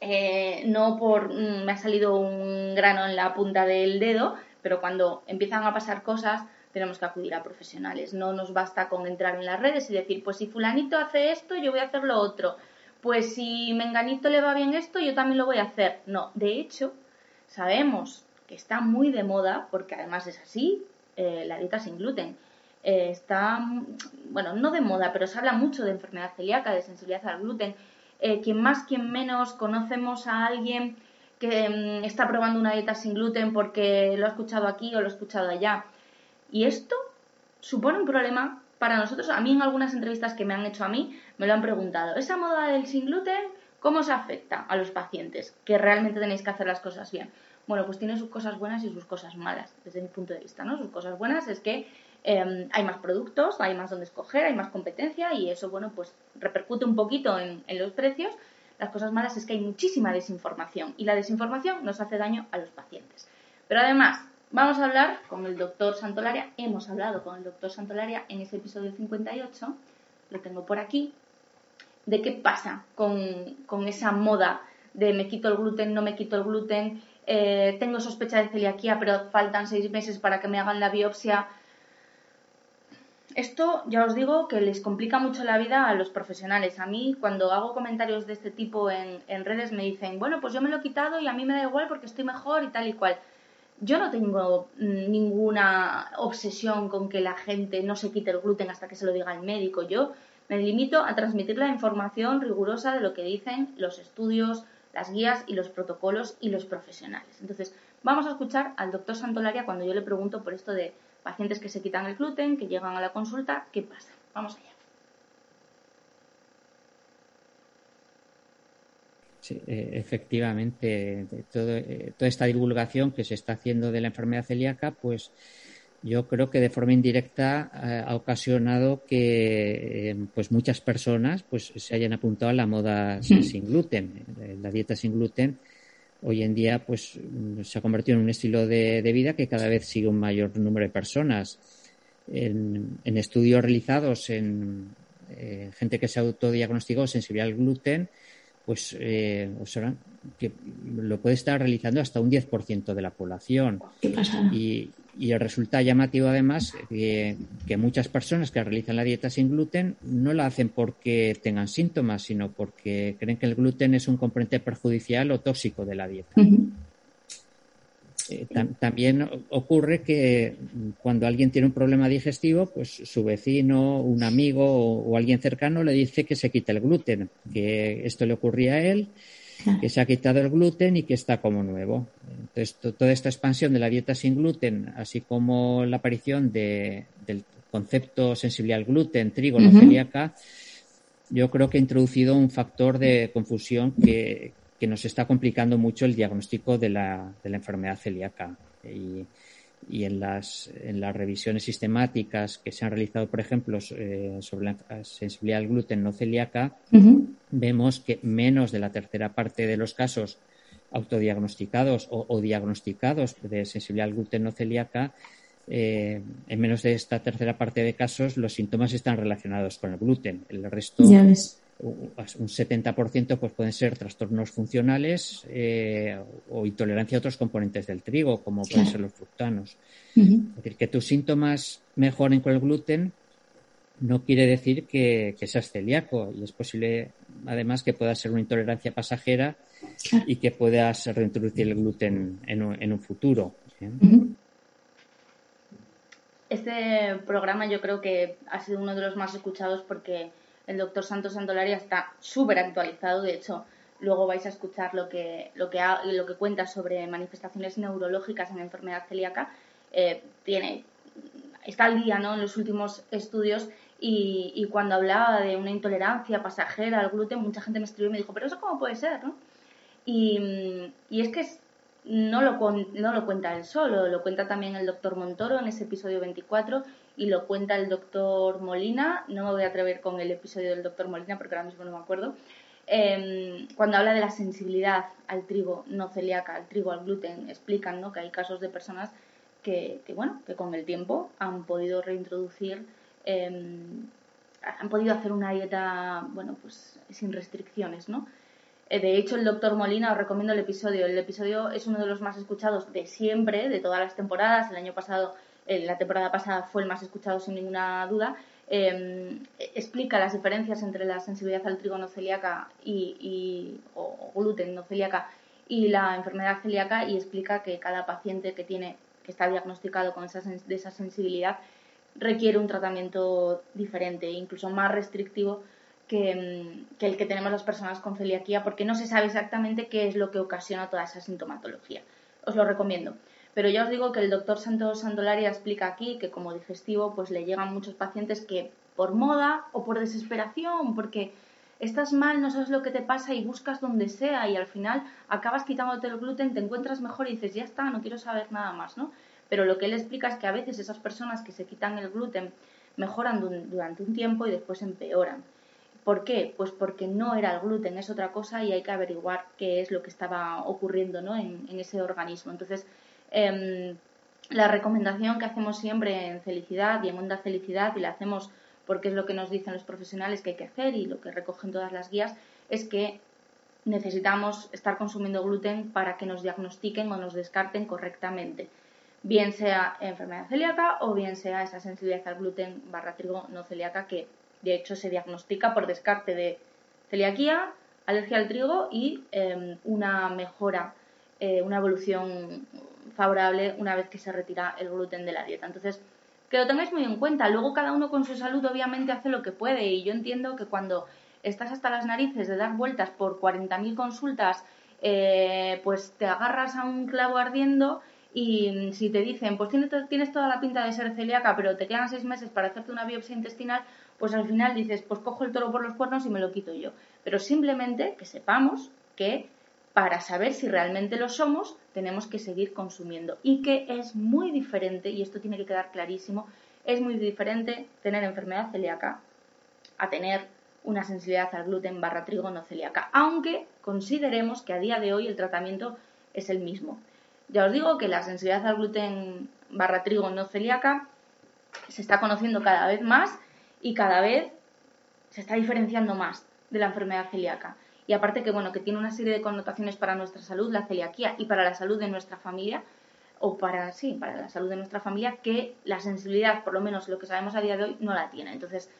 A: eh, no por mm, me ha salido un grano en la punta del dedo, pero cuando empiezan a pasar cosas, tenemos que acudir a profesionales. No nos basta con entrar en las redes y decir, pues si fulanito hace esto, yo voy a hacer lo otro. Pues si menganito le va bien esto, yo también lo voy a hacer. No, de hecho, sabemos que está muy de moda, porque además es así, eh, la dieta sin gluten. Eh, está, bueno, no de moda, pero se habla mucho de enfermedad celíaca, de sensibilidad al gluten. Eh, quien más, quien menos, conocemos a alguien que mm, está probando una dieta sin gluten porque lo ha escuchado aquí o lo ha escuchado allá. Y esto supone un problema para nosotros. A mí en algunas entrevistas que me han hecho a mí me lo han preguntado. ¿Esa moda del sin gluten cómo se afecta a los pacientes? Que realmente tenéis que hacer las cosas bien. Bueno, pues tiene sus cosas buenas y sus cosas malas, desde mi punto de vista, ¿no? Sus cosas buenas es que em, hay más productos, hay más donde escoger, hay más competencia y eso, bueno, pues repercute un poquito en, en los precios. Las cosas malas es que hay muchísima desinformación y la desinformación nos hace daño a los pacientes. Pero además, Vamos a hablar con el doctor Santolaria, hemos hablado con el doctor Santolaria en ese episodio 58, lo tengo por aquí, de qué pasa con, esa moda de me quito el gluten, no me quito el gluten, eh, tengo sospecha de celiaquía, pero faltan seis meses para que me hagan la biopsia. Esto ya os digo que les complica mucho la vida a los profesionales. A mí, cuando hago comentarios de este tipo en, en redes, me dicen, bueno, pues yo me lo he quitado y a mí me da igual porque estoy mejor y tal y cual yo no tengo ninguna obsesión con que la gente no se quite el gluten hasta que se lo diga el médico. Yo me limito a transmitir la información rigurosa de lo que dicen los estudios, las guías y los protocolos y los profesionales. Entonces, vamos a escuchar al doctor Santolaria cuando yo le pregunto por esto de pacientes que se quitan el gluten, que llegan a la consulta, ¿qué pasa? Vamos allá.
E: Sí, eh, efectivamente, eh, toda esta divulgación que se está haciendo de la enfermedad celíaca, pues yo creo que de forma indirecta eh, ha ocasionado que pues muchas personas pues se hayan apuntado a la moda sin gluten, la dieta sin gluten. Hoy en día pues se ha convertido en un estilo de, vida que cada vez sigue un mayor número de personas. en, estudios realizados en eh, gente que se autodiagnosticó sensibilidad al gluten, pues eh, observan que lo puede estar realizando hasta un 10% de la población. Y, y resulta llamativo además que, muchas personas que realizan la dieta sin gluten no la hacen porque tengan síntomas, sino porque creen que el gluten es un componente perjudicial o tóxico de la dieta. Eh, también ocurre que cuando alguien tiene un problema digestivo, pues su vecino, un amigo o, alguien cercano le dice que se quite el gluten, que esto le ocurría a él, que se ha quitado el gluten y que está como nuevo. Entonces, toda esta expansión de la dieta sin gluten, así como la aparición del concepto sensibilidad al gluten, trigo, no celíaca, yo creo que ha introducido un factor de confusión que, que nos está complicando mucho el diagnóstico de la, de la enfermedad celíaca. Y, y en, las, en las revisiones sistemáticas que se han realizado, por ejemplo, eh, sobre la sensibilidad al gluten no celíaca, vemos que menos de la tercera parte de los casos autodiagnosticados o, diagnosticados de sensibilidad al gluten no celíaca, eh, en menos de esta tercera parte de casos los síntomas están relacionados con el gluten. El resto un 70% pues pueden ser trastornos funcionales eh, o intolerancia a otros componentes del trigo, como pueden ser los fructanos. Es decir, que tus síntomas mejoren con el gluten no quiere decir que, seas celíaco y es posible además que pueda ser una intolerancia pasajera y que puedas reintroducir el gluten en un, futuro. ¿eh?
A: Este programa yo creo que ha sido uno de los más escuchados porque el doctor Santos Santolaria está súper actualizado, de hecho, luego vais a escuchar lo que, lo que, lo que cuenta sobre manifestaciones neurológicas en enfermedad celíaca. Eh, tiene, está al día ¿no? en los últimos estudios y, cuando hablaba de una intolerancia pasajera al gluten, mucha gente me escribió y me dijo, pero eso cómo puede ser, ¿no? Y, y es que no, lo, no lo cuenta él solo, lo cuenta también el doctor Montoro en ese episodio 24 y lo cuenta el doctor Molina, no me voy a atrever con el episodio del doctor Molina porque ahora mismo no me acuerdo, em, cuando habla de la sensibilidad al trigo no celíaca, al trigo, al gluten, explican que hay casos de personas que, bueno, que con el tiempo han podido reintroducir, em, han podido hacer una dieta, bueno, pues sin restricciones, ¿no? Eh, de hecho, el doctor Molina, os recomiendo el episodio. El episodio es uno de los más escuchados de siempre, de todas las temporadas. El año pasado la temporada pasada fue el más escuchado sin ninguna duda, em, explica las diferencias entre la sensibilidad al trigo no celíaca y, o gluten no celíaca y la enfermedad celíaca y explica que cada paciente que tiene que está diagnosticado con esa, de esa sensibilidad requiere un tratamiento diferente, incluso más restrictivo em, que, el que tenemos las personas con celiaquía, porque no se sabe exactamente qué es lo que ocasiona toda esa sintomatología. Os lo recomiendo. Pero ya os digo que el doctor Santos Santolaria explica aquí que como digestivo pues le llegan muchos pacientes que por moda o por desesperación, porque estás mal, no sabes lo que te pasa y buscas donde sea y al final acabas quitándote el gluten, te encuentras mejor y dices, ya está, no quiero saber nada más, ¿no? Pero lo que él explica es que a veces esas personas que se quitan el gluten mejoran durante un tiempo y después empeoran. ¿Por qué? Pues porque no era el gluten, es otra cosa y hay que averiguar qué es lo que estaba ocurriendo ¿no? en, en ese organismo. Entonces, Em, la recomendación que hacemos siempre en Felicidad y en Onda Felicidad, y la hacemos porque es lo que nos dicen los profesionales que hay que hacer y lo que recogen todas las guías, es que necesitamos estar consumiendo gluten para que nos diagnostiquen o nos descarten correctamente, bien sea enfermedad celíaca o bien sea esa sensibilidad al gluten barra trigo no celíaca que de hecho se diagnostica por descarte de celiaquía, alergia al trigo y em, una mejora, eh, una evolución favorable una vez que se retira el gluten de la dieta. Entonces, que lo tengáis muy en cuenta. Luego cada uno con su salud obviamente hace lo que puede y yo entiendo que cuando estás hasta las narices de dar vueltas por 40.000 consultas, eh, pues te agarras a un clavo ardiendo y si te dicen, pues tienes, toda la pinta de ser celíaca, pero te quedan seis meses para hacerte una biopsia intestinal, pues al final dices, pues cojo el toro por los cuernos y me lo quito yo. Pero simplemente que sepamos que para saber si realmente lo somos, tenemos que seguir consumiendo. Y que es muy diferente, y esto tiene que quedar clarísimo, es muy diferente tener enfermedad celíaca a tener una sensibilidad al gluten barra trigo no celíaca, aunque consideremos que a día de hoy el tratamiento es el mismo. Ya os digo que la sensibilidad al gluten barra trigo no celíaca se está conociendo cada vez más y cada vez se está diferenciando más de la enfermedad celíaca. Y aparte que bueno, que tiene una serie de connotaciones para nuestra salud, la celiaquía y para la salud de nuestra familia, o para sí, para la salud de nuestra familia, que la sensibilidad, por lo menos lo que sabemos a día de hoy, no la tiene. Entonces,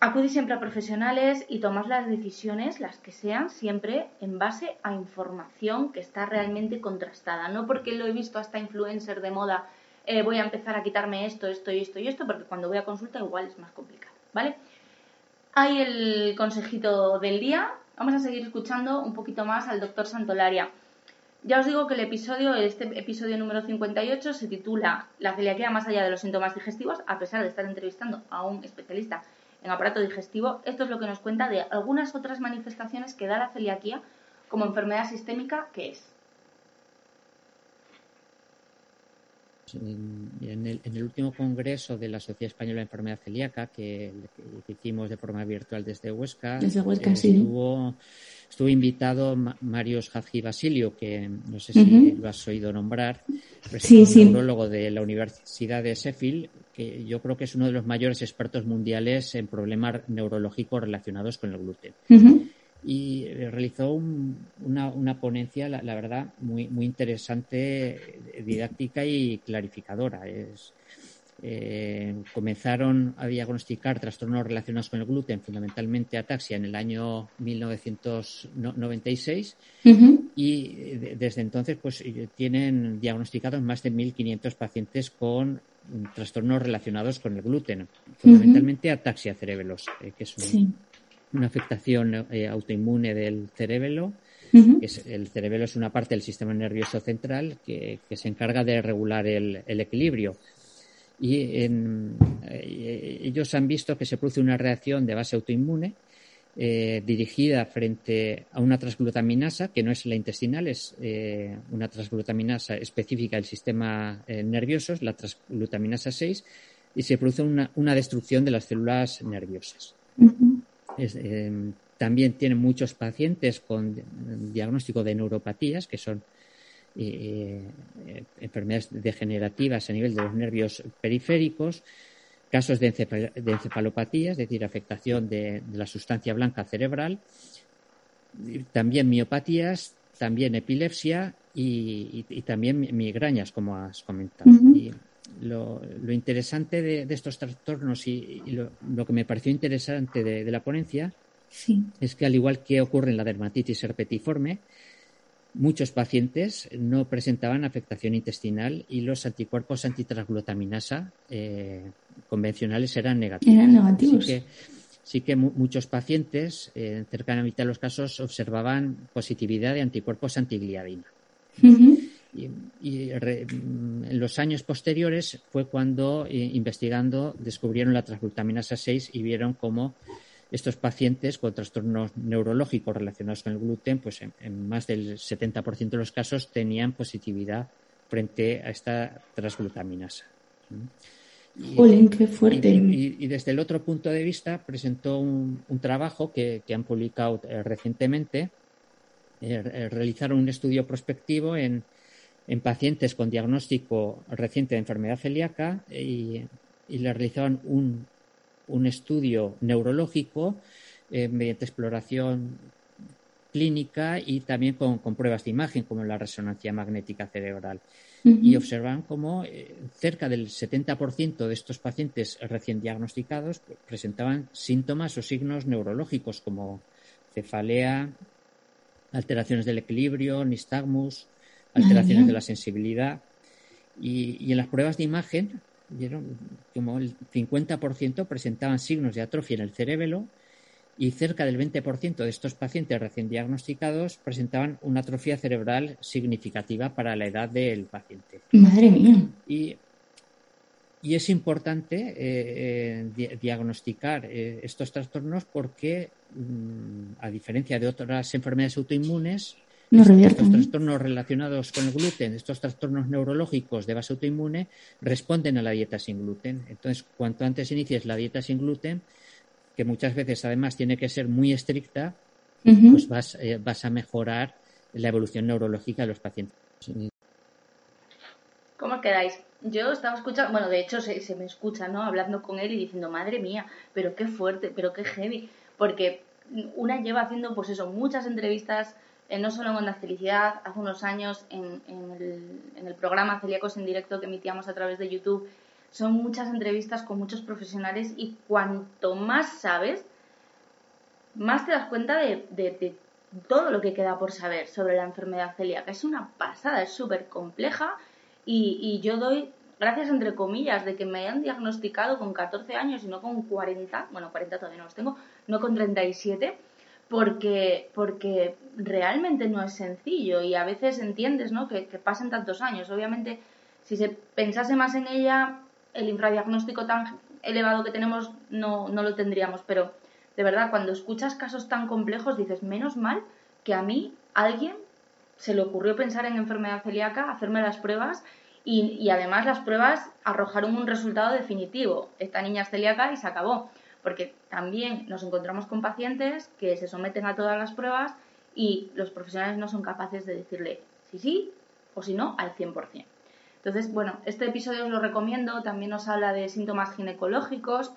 A: acudí siempre a profesionales y tomad las decisiones, las que sean, siempre en base a información que está realmente contrastada. No porque lo he visto hasta influencer de moda, eh, voy a empezar a quitarme esto, esto y esto y esto, porque cuando voy a consulta igual es más complicado, ¿vale? Hay el consejito del día. Vamos a seguir escuchando un poquito más al doctor Santolaria. Ya os digo que el episodio, este episodio número 58, se titula La celiaquía más allá de los síntomas digestivos, a pesar de estar entrevistando a un especialista en aparato digestivo. Esto es lo que nos cuenta de algunas otras manifestaciones que da la celiaquía como enfermedad sistémica que es.
E: En el, último congreso de la Sociedad Española de Enfermedad Celíaca, que, hicimos de forma virtual desde Huesca, estuvo, estuvo, invitado Mario Hadji Basilio, que no sé si lo has oído nombrar, sí, neurólogo de la Universidad de Sheffield, que yo creo que es uno de los mayores expertos mundiales en problemas neurológicos relacionados con el gluten y eh, realizó una, una, ponencia, la, verdad, muy, muy interesante, didáctica y clarificadora. Es, eh, comenzaron a diagnosticar trastornos relacionados con el gluten, fundamentalmente ataxia, en el año 1996 y desde entonces pues tienen diagnosticados más de 1.500 pacientes con trastornos relacionados con el gluten, fundamentalmente ataxia cerebelos, eh, que es un, una afectación eh, autoinmune del cerebelo. el cerebelo es una parte del sistema nervioso central que, se encarga de regular el, equilibrio. Y eh, ellos han visto que se produce una reacción de base autoinmune eh, dirigida frente a una transglutaminasa, que no es la intestinal, es una transglutaminasa específica del sistema nervioso, la transglutaminasa 6, y se produce una, destrucción de las células nerviosas. Eh, también tienen muchos pacientes con diagnóstico de neuropatías, que son eh, eh, enfermedades degenerativas a nivel de los nervios periféricos, casos de, encefalopatía, es decir, afectación de, la sustancia blanca cerebral, también miopatías, también epilepsia y, también migrañas, como has comentado. Lo, interesante de, estos trastornos y, lo, que me pareció interesante de, la ponencia es que al igual que ocurre en la dermatitis herpetiforme, muchos pacientes no presentaban afectación intestinal y los anticuerpos antitransglutaminasa eh, convencionales eran negativos.
D: Eran negativos.
E: Así que, sí que muchos pacientes, eh, cerca de la mitad de los casos, observaban positividad de anticuerpos antigliadina. Y, mm, en los años posteriores fue cuando, eh, investigando, descubrieron la transglutaminasa 6 y vieron cómo estos pacientes con trastornos neurológicos relacionados con el gluten, pues en, más del 70% de los casos tenían positividad frente a esta transglutaminasa.
D: Y, qué fuerte.
E: Y, desde el otro punto de vista presentó un, trabajo que, han publicado eh, recientemente. Eh, realizaron un estudio prospectivo en, en pacientes con diagnóstico reciente de enfermedad celíaca y, le realizaban un, un, estudio neurológico eh, mediante exploración clínica y también con, pruebas de imagen como la resonancia magnética cerebral. Y observan cómo eh, cerca del 70% de estos pacientes recién diagnosticados presentaban síntomas o signos neurológicos como cefalea, alteraciones del equilibrio, nistagmus, alteraciones de la sensibilidad. Y, en las pruebas de imagen, vieron como el 50% presentaban signos de atrofia en el cerebelo y cerca del 20% de estos pacientes recién diagnosticados presentaban una atrofia cerebral significativa para la edad del paciente.
D: Madre mía.
E: Y, y es importante eh, eh, diagnosticar eh, estos trastornos porque, mm, a diferencia de otras enfermedades autoinmunes, estos trastornos relacionados con el gluten, estos trastornos neurológicos de base autoinmune, responden a la dieta sin gluten. Entonces, cuanto antes inicies la dieta sin gluten, que muchas veces además tiene que ser muy estricta, pues vas, eh, vas a mejorar la evolución neurológica de los pacientes.
A: ¿Cómo quedáis. Yo estaba escuchando, bueno, de hecho se, se me escucha, ¿no? Hablando con él y diciendo, madre mía, pero qué fuerte, pero qué heavy. Porque una lleva haciendo, pues eso, muchas entrevistas, no solo en Onda Felicidad, hace unos años en, el, programa Celíacos en Directo que emitíamos a través de YouTube. Son muchas entrevistas con muchos profesionales y cuanto más sabes, más te das cuenta de todo lo que queda por saber sobre la enfermedad celíaca. Es una pasada, es súper compleja y, y, yo doy gracias entre comillas de que me hayan diagnosticado con 14 años y no con 40, bueno, 40 todavía no los tengo, no con 37, porque, porque realmente no es sencillo y a veces entiendes ¿no? que, que pasen tantos años. Obviamente, si se pensase más en ella, el infradiagnóstico tan elevado que tenemos no, no lo tendríamos, pero de verdad, cuando escuchas casos tan complejos, dices, menos mal que a mí alguien se le ocurrió pensar en enfermedad celíaca, hacerme las pruebas y, y, además las pruebas arrojaron un resultado definitivo. Esta niña es celíaca y se acabó. Porque también nos encontramos con pacientes que se someten a todas las pruebas y los profesionales no son capaces de decirle si sí o si no al 100%. Entonces, bueno, este episodio os lo recomiendo. También nos habla de síntomas ginecológicos,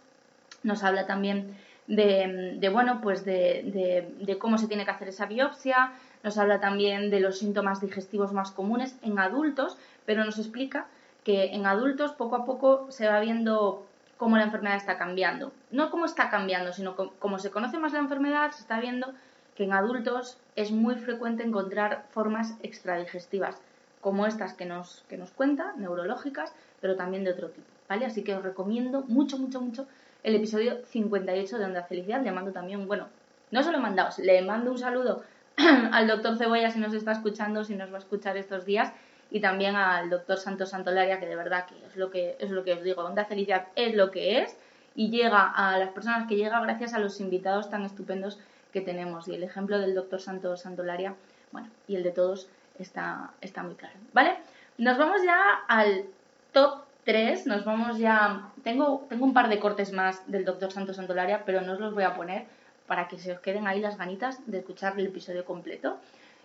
A: nos habla también de, bueno, pues de, de, cómo se tiene que hacer esa biopsia, nos habla también de los síntomas digestivos más comunes en adultos, pero nos explica que en adultos poco a poco se va viendo cómo la enfermedad está cambiando. No cómo está cambiando, sino cómo se conoce más la enfermedad, se está viendo que en adultos es muy frecuente encontrar formas extradigestivas, como estas que nos, que nos cuenta, neurológicas, pero también de otro tipo. ¿vale? Así que os recomiendo mucho, mucho, mucho el episodio 58 de Onda Felicidad. Le mando también, bueno, no se lo he mandado, le mando un saludo al doctor Cebolla si nos está escuchando, si nos va a escuchar estos días, y también al doctor Santos Santolaria, que de verdad que es lo que, es lo que os digo, Onda Felicidad es lo que es, y llega a las personas que llega gracias a los invitados tan estupendos que tenemos. Y el ejemplo del doctor Santos Santolaria, bueno, y el de todos está, está muy claro. ¿Vale? Nos vamos ya al top 3, nos vamos ya. Tengo, tengo un par de cortes más del doctor Santos Santolaria, pero no os los voy a poner para que se os queden ahí las ganitas de escuchar el episodio completo.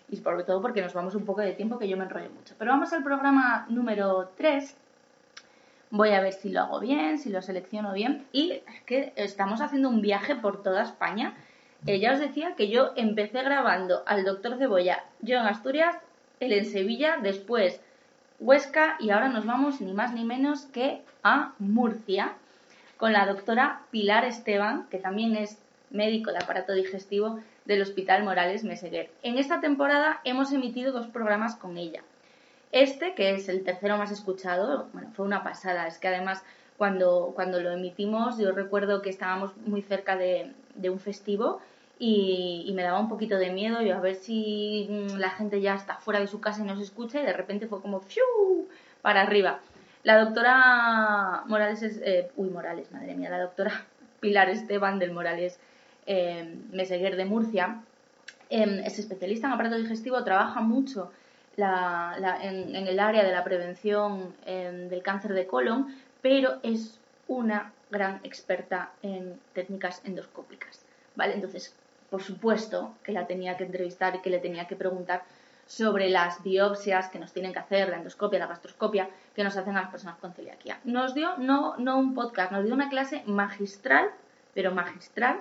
A: Y sobre todo porque nos vamos un poco de tiempo que yo me enrollo mucho. Pero vamos al programa número 3. Voy a ver si lo hago bien, si lo selecciono bien. Y es que estamos haciendo un viaje por toda España. Eh, ya os decía que yo empecé grabando al doctor Cebolla, yo en Asturias, él en Sevilla, después Huesca y ahora nos vamos ni más ni menos que a Murcia con la doctora Pilar Esteban, que también es médico de aparato digestivo del Hospital Morales Meseguer. En esta temporada hemos emitido dos programas con ella. Este, que es el tercero más escuchado, bueno, fue una pasada. Es que además cuando, cuando lo emitimos yo recuerdo que estábamos muy cerca de, un festivo y, y, me daba un poquito de miedo yo a ver si mm, la gente ya está fuera de su casa y nos escucha y de repente fue como ¡fiu! para arriba. La doctora Morales es... Eh, uy, Morales, madre mía, la doctora Pilar Esteban del Morales eh, Meseguer de Murcia eh, es especialista en aparato digestivo, trabaja mucho la, en, el área de la prevención eh, del cáncer de colon, pero es una gran experta en técnicas endoscópicas. ¿Vale? Entonces, por supuesto que la tenía que entrevistar y que le tenía que preguntar sobre las biopsias que nos tienen que hacer, la endoscopia, la gastroscopia, que nos hacen a las personas con celiaquía. Nos dio, no, no un podcast, nos dio una clase magistral, pero magistral,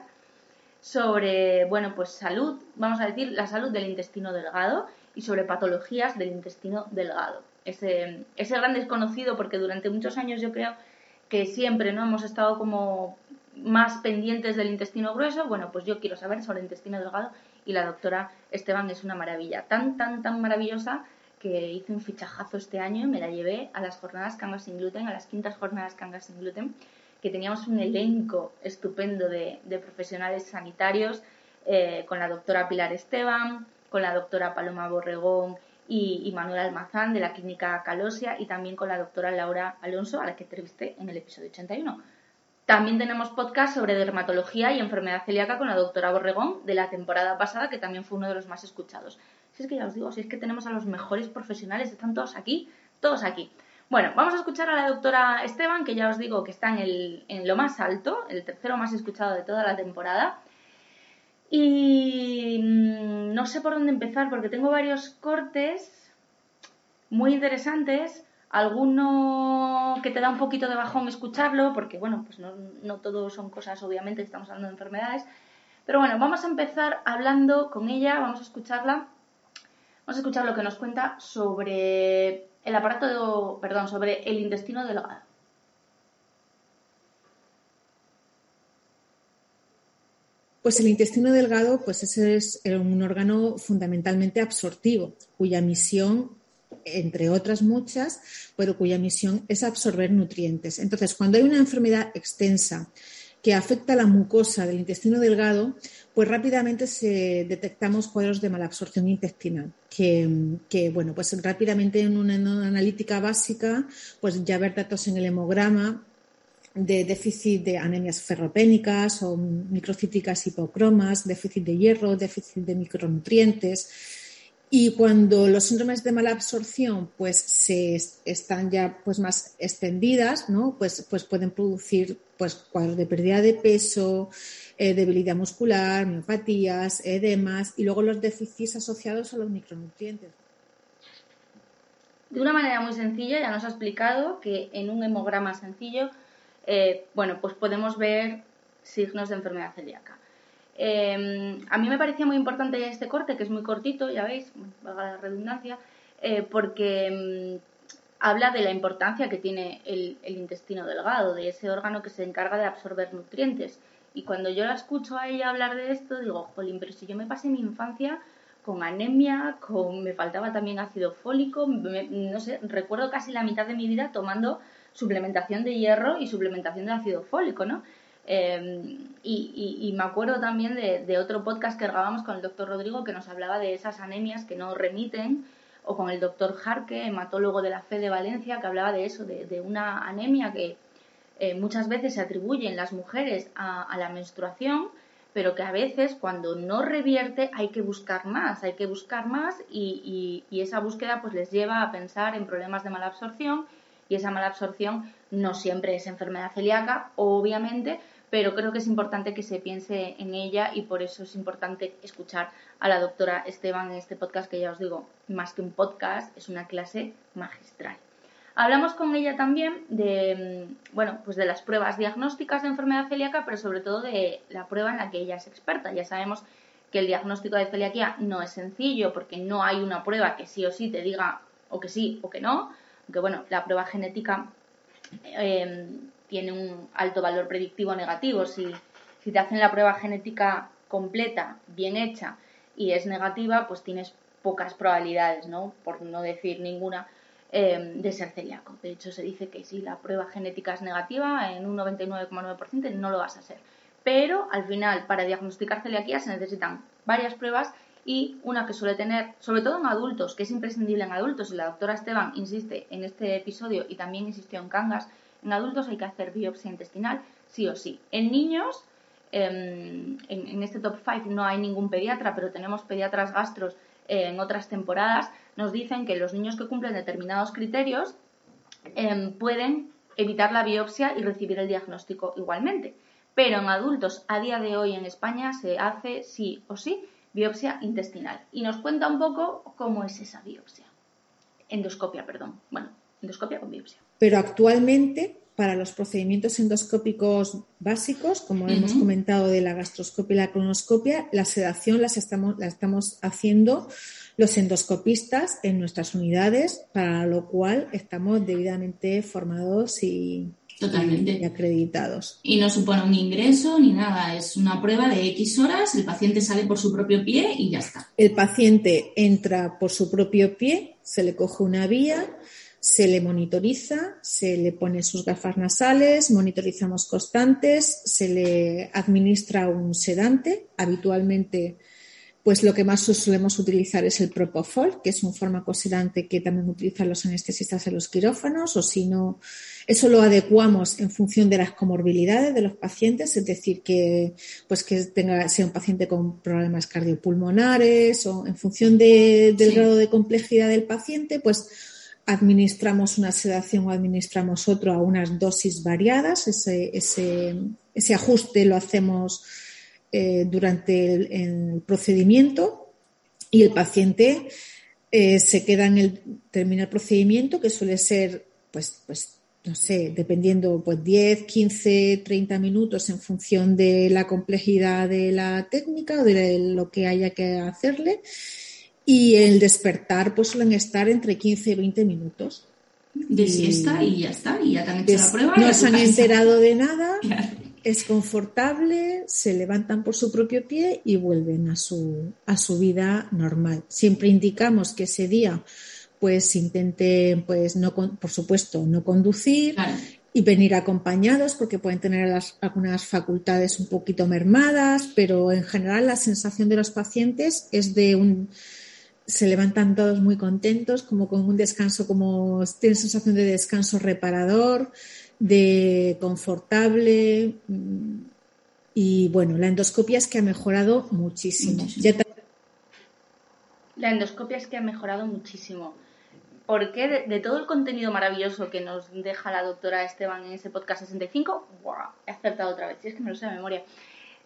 A: sobre, bueno, pues salud, vamos a decir, la salud del intestino delgado y sobre patologías del intestino delgado. Ese, ese gran desconocido, porque durante muchos años yo creo que siempre no hemos estado como más pendientes del intestino grueso, bueno, pues yo quiero saber sobre el intestino delgado y la doctora Esteban es una maravilla, tan, tan, tan maravillosa que hice un fichajazo este año y me la llevé a las jornadas Cangas sin gluten, a las quintas jornadas Cangas sin gluten, que teníamos un elenco estupendo de, profesionales sanitarios, eh, con la doctora Pilar Esteban, con la doctora Paloma Borregón y, y, Manuel Almazán de la clínica Calosia y también con la doctora Laura Alonso, a la que entrevisté en el episodio 81. También tenemos podcast sobre dermatología y enfermedad celíaca con la doctora Borregón de la temporada pasada, que también fue uno de los más escuchados. Si es que ya os digo, si es que tenemos a los mejores profesionales, están todos aquí, todos aquí. Bueno, vamos a escuchar a la doctora Esteban, que ya os digo que está en, lo más alto, el tercero más escuchado de toda la temporada. Y no sé por dónde empezar, porque tengo varios cortes muy interesantes alguno que te da un poquito de bajón escucharlo, porque bueno, pues no, no todo son cosas, obviamente, estamos hablando de enfermedades. Pero bueno, vamos a empezar hablando con ella, vamos a escucharla, vamos a escuchar lo que nos cuenta sobre el aparato, perdón, sobre el intestino delgado.
F: Pues el intestino delgado, pues ese es un órgano fundamentalmente absortivo, cuya misión entre otras muchas, pero cuya misión es absorber nutrientes. Entonces, cuando hay una enfermedad extensa que afecta a la mucosa del intestino delgado, pues rápidamente se detectamos cuadros de malabsorción intestinal, que, bueno, pues rápidamente en una, analítica básica, pues ya ver datos en el hemograma de déficit de anemias ferropénicas o microcíticas hipocromas, déficit de hierro, déficit de micronutrientes, y cuando los síndromes de mala absorción pues se están ya pues más extendidas, ¿no? Pues, pues pueden producir pues cuadros de pérdida de peso, eh, debilidad muscular, miopatías, edemas y luego los déficits asociados a los micronutrientes.
A: De una manera muy sencilla ya nos ha explicado que en un hemograma sencillo, eh, bueno, pues podemos ver signos de enfermedad celíaca. Em, a mí me parecía muy importante este corte, que es muy cortito, ya veis, valga la redundancia, eh, porque em, habla de la importancia que tiene el, intestino delgado, de ese órgano que se encarga de absorber nutrientes. Y cuando yo la escucho a ella hablar de esto, digo, jolín, pero si yo me pasé mi infancia con anemia, con me faltaba también ácido fólico, no sé, recuerdo casi la mitad de mi vida tomando suplementación de hierro y suplementación de ácido fólico, ¿no? Em, y, me acuerdo también de, otro podcast que grabamos con el doctor Rodrigo que nos hablaba de esas anemias que no remiten, o con el doctor Jarque, hematólogo de la fe de Valencia, que hablaba de eso, de, una anemia que eh, muchas veces se atribuye en las mujeres a, la menstruación, pero que a veces cuando no revierte hay que buscar más, hay que buscar más y, y, esa búsqueda pues les lleva a pensar en problemas de mala absorción y esa mala absorción no siempre es enfermedad celíaca, obviamente, pero creo que es importante que se piense en ella y por eso es importante escuchar a la doctora Esteban en este podcast que ya os digo, más que un podcast, es una clase magistral. Hablamos con ella también de, mm, bueno, pues de las pruebas diagnósticas de enfermedad celíaca, pero sobre todo de la prueba en la que ella es experta. Ya sabemos que el diagnóstico de celiaquía no es sencillo porque no hay una prueba que sí o sí te diga o que sí o que no, aunque bueno, la prueba genética eh, tiene un alto valor predictivo negativo. Si, te hacen la prueba genética completa, bien hecha y es negativa, pues tienes pocas probabilidades, ¿no? Por no decir ninguna, eh, de ser celíaco. De hecho, se dice que si la prueba genética es negativa, en un 99,9% no lo vas a ser. Pero al final, para diagnosticar celiaquía se necesitan varias pruebas y una que suele tener, sobre todo en adultos, que es imprescindible en adultos, y la doctora Esteban insiste en este episodio y también insistió en Cangas, en adultos hay que hacer biopsia intestinal, sí o sí. En niños, em, en, este top 5 no hay ningún pediatra, pero tenemos pediatras gastros eh, en otras temporadas, nos dicen que los niños que cumplen determinados criterios em, pueden evitar la biopsia y recibir el diagnóstico igualmente. Pero en adultos, a día de hoy en España, se hace sí o sí biopsia intestinal. Y nos cuenta un poco cómo es esa biopsia. Endoscopia, perdón. Bueno, endoscopia con biopsia.
F: Pero actualmente, para los procedimientos endoscópicos básicos, como hemos comentado de la gastroscopia y la colonoscopia, la sedación las estamos, la estamos haciendo los endoscopistas en nuestras unidades, para lo cual estamos debidamente formados y,
D: Totalmente.
F: acreditados.
D: Y no supone un ingreso ni nada, es una prueba de X horas, el paciente sale por su propio pie y ya está.
F: El paciente entra por su propio pie, se le coge una vía, se le monitoriza, se le pone sus gafas nasales, monitorizamos constantes, se le administra un sedante, habitualmente pues lo que más solemos utilizar es el Propofol, que es un fármaco sedante que también utilizan los anestesistas en los quirófanos, o si no, eso lo adecuamos en función de las comorbilidades de los pacientes, es decir, que pues que tenga, sea un paciente con problemas cardiopulmonares o en función del grado de complejidad del paciente, pues administramos una sedación o administramos otro a unas dosis variadas. Ese, ese, ese ajuste lo hacemos eh, durante el, procedimiento y el paciente eh, se queda en el, termina el procedimiento, que suele ser, pues, pues, no sé, dependiendo, pues 10, 15, 30 minutos en función de la complejidad de la técnica o de lo que haya que hacerle. Y el despertar, pues suelen estar entre 15 y 20 minutos.
A: De siesta y ya está, y ya te han hecho la prueba.
F: No se han enterado de nada, es confortable, se levantan por su propio pie y vuelven a su, a su vida normal. Siempre indicamos que ese día pues intenten, pues no, por supuesto, no conducir y venir acompañados porque pueden tener algunas facultades un poquito mermadas, pero en general la sensación de los pacientes es de un se levantan todos muy contentos, como con un descanso, como tienen sensación de descanso reparador, de confortable. Mm, y bueno, la endoscopia es que ha mejorado muchísimo.
A: La endoscopia es que ha mejorado muchísimo. Porque de, de, todo el contenido maravilloso que nos deja la doctora Esteban en ese podcast 65, ¡buah! he acertado otra vez, si es que me lo sé de memoria.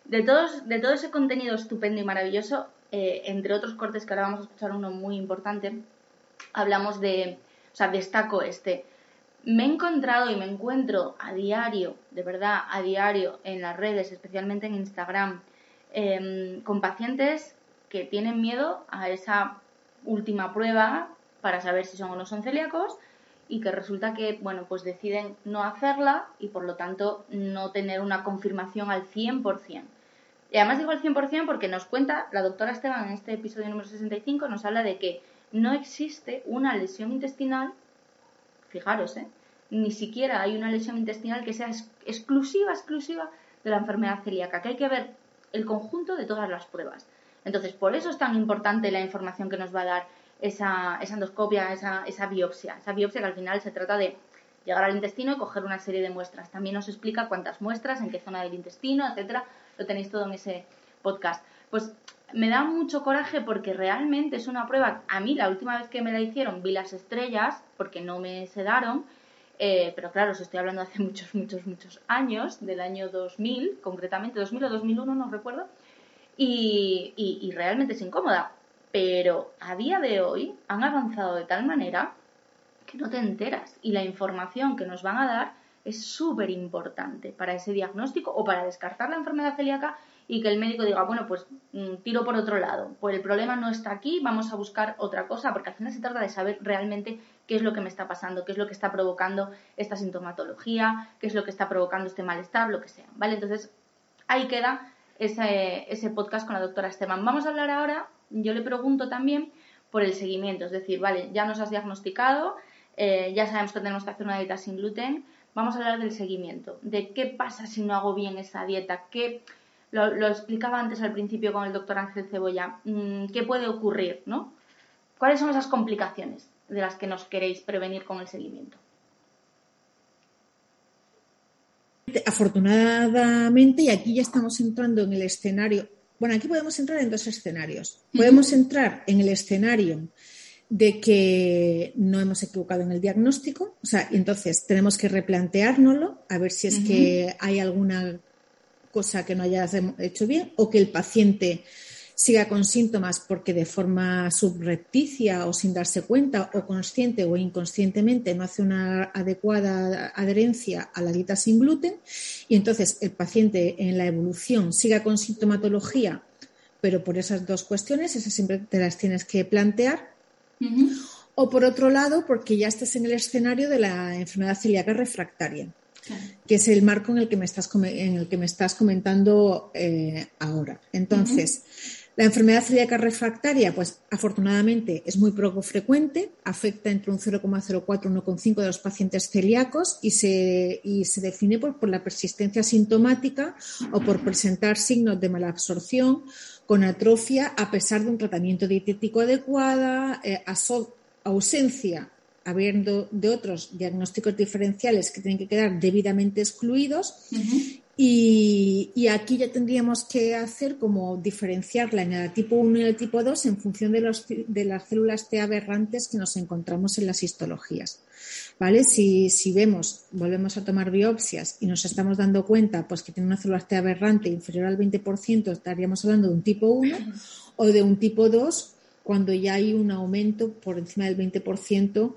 A: De, todos, de todo ese contenido estupendo y maravilloso, eh, entre otros cortes que ahora vamos a escuchar uno muy importante, hablamos de, o sea, destaco este. Me he encontrado y me encuentro a diario, de verdad, a diario en las redes, especialmente en Instagram, em, con pacientes que tienen miedo a esa última prueba para saber si son o no son celíacos y que resulta que, bueno, pues deciden no hacerla y por lo tanto no tener una confirmación al 100%. Y además digo el 100% porque nos cuenta, la doctora Esteban en este episodio número 65 nos habla de que no existe una lesión intestinal, fijaros, ¿eh? ni siquiera hay una lesión intestinal que sea exclusiva, exclusiva de la enfermedad celíaca, que hay que ver el conjunto de todas las pruebas. Entonces, por eso es tan importante la información que nos va a dar esa, esa endoscopia, esa, esa biopsia. Esa biopsia que al final se trata de llegar al intestino y coger una serie de muestras. También nos explica cuántas muestras, en qué zona del intestino, etcétera, lo tenéis todo en ese podcast. Pues me da mucho coraje porque realmente es una prueba. A mí, la última vez que me la hicieron, vi las estrellas porque no me sedaron. Eh, pero claro, os estoy hablando hace muchos, muchos, muchos años, del año 2000, concretamente 2000 o 2001, no recuerdo, y, y realmente es incómoda. Pero a día de hoy han avanzado de tal manera que no te enteras y la información que nos van a dar es súper importante para ese diagnóstico o para descartar la enfermedad celíaca y que el médico diga, bueno, pues mm, tiro por otro lado, pues el problema no está aquí, vamos a buscar otra cosa, porque al final se trata de saber realmente qué es lo que me está pasando, qué es lo que está provocando esta sintomatología, qué es lo que está provocando este malestar, lo que sea, ¿vale? Entonces, ahí queda ese, ese podcast con la doctora Esteban. Vamos a hablar ahora, yo le pregunto también por el seguimiento, es decir, vale, ya nos has diagnosticado, eh, ya sabemos que tenemos que hacer una dieta sin gluten, vamos a hablar del seguimiento, de qué pasa si no hago bien esa dieta, qué, lo, explicaba antes al principio con el doctor Ángel Cebolla, mm, qué puede ocurrir, ¿no? ¿Cuáles son esas complicaciones de las que nos queréis prevenir con el seguimiento?
F: Afortunadamente, y aquí ya estamos entrando en el escenario, bueno, aquí podemos entrar en dos escenarios. Podemos entrar en el escenario de que no hemos equivocado en el diagnóstico, o sea, entonces tenemos que replanteárnoslo, a ver si es que hay alguna cosa que no hayas hecho bien o que el paciente siga con síntomas porque de forma subrepticia o sin darse cuenta o consciente o inconscientemente no hace una adecuada adherencia a la dieta sin gluten y entonces el paciente en la evolución siga con sintomatología, pero por esas dos cuestiones, esas siempre te las tienes que plantear o por otro lado, porque ya estás en el escenario de la enfermedad celíaca refractaria, que es el marco en el que me estás, en el que me estás comentando eh, ahora. Entonces, la enfermedad celíaca refractaria, pues afortunadamente es muy poco frecuente, afecta entre un 0,04 y 1,5 de los pacientes celíacos y se, y se define por, por, la persistencia sintomática o por presentar signos de malabsorción con atrofia a pesar de un tratamiento dietético adecuado, eh, ausencia habiendo de otros diagnósticos diferenciales que tienen que quedar debidamente excluidos. y, aquí ya tendríamos que hacer como diferenciarla en el tipo 1 y el tipo 2 en función de, los, de las células T aberrantes que nos encontramos en las histologías. ¿Vale? Si, vemos, volvemos a tomar biopsias y nos estamos dando cuenta pues, que tiene una célula T aberrante inferior al 20%, estaríamos hablando de un tipo 1 o de un tipo 2 cuando ya hay un aumento por encima del 20%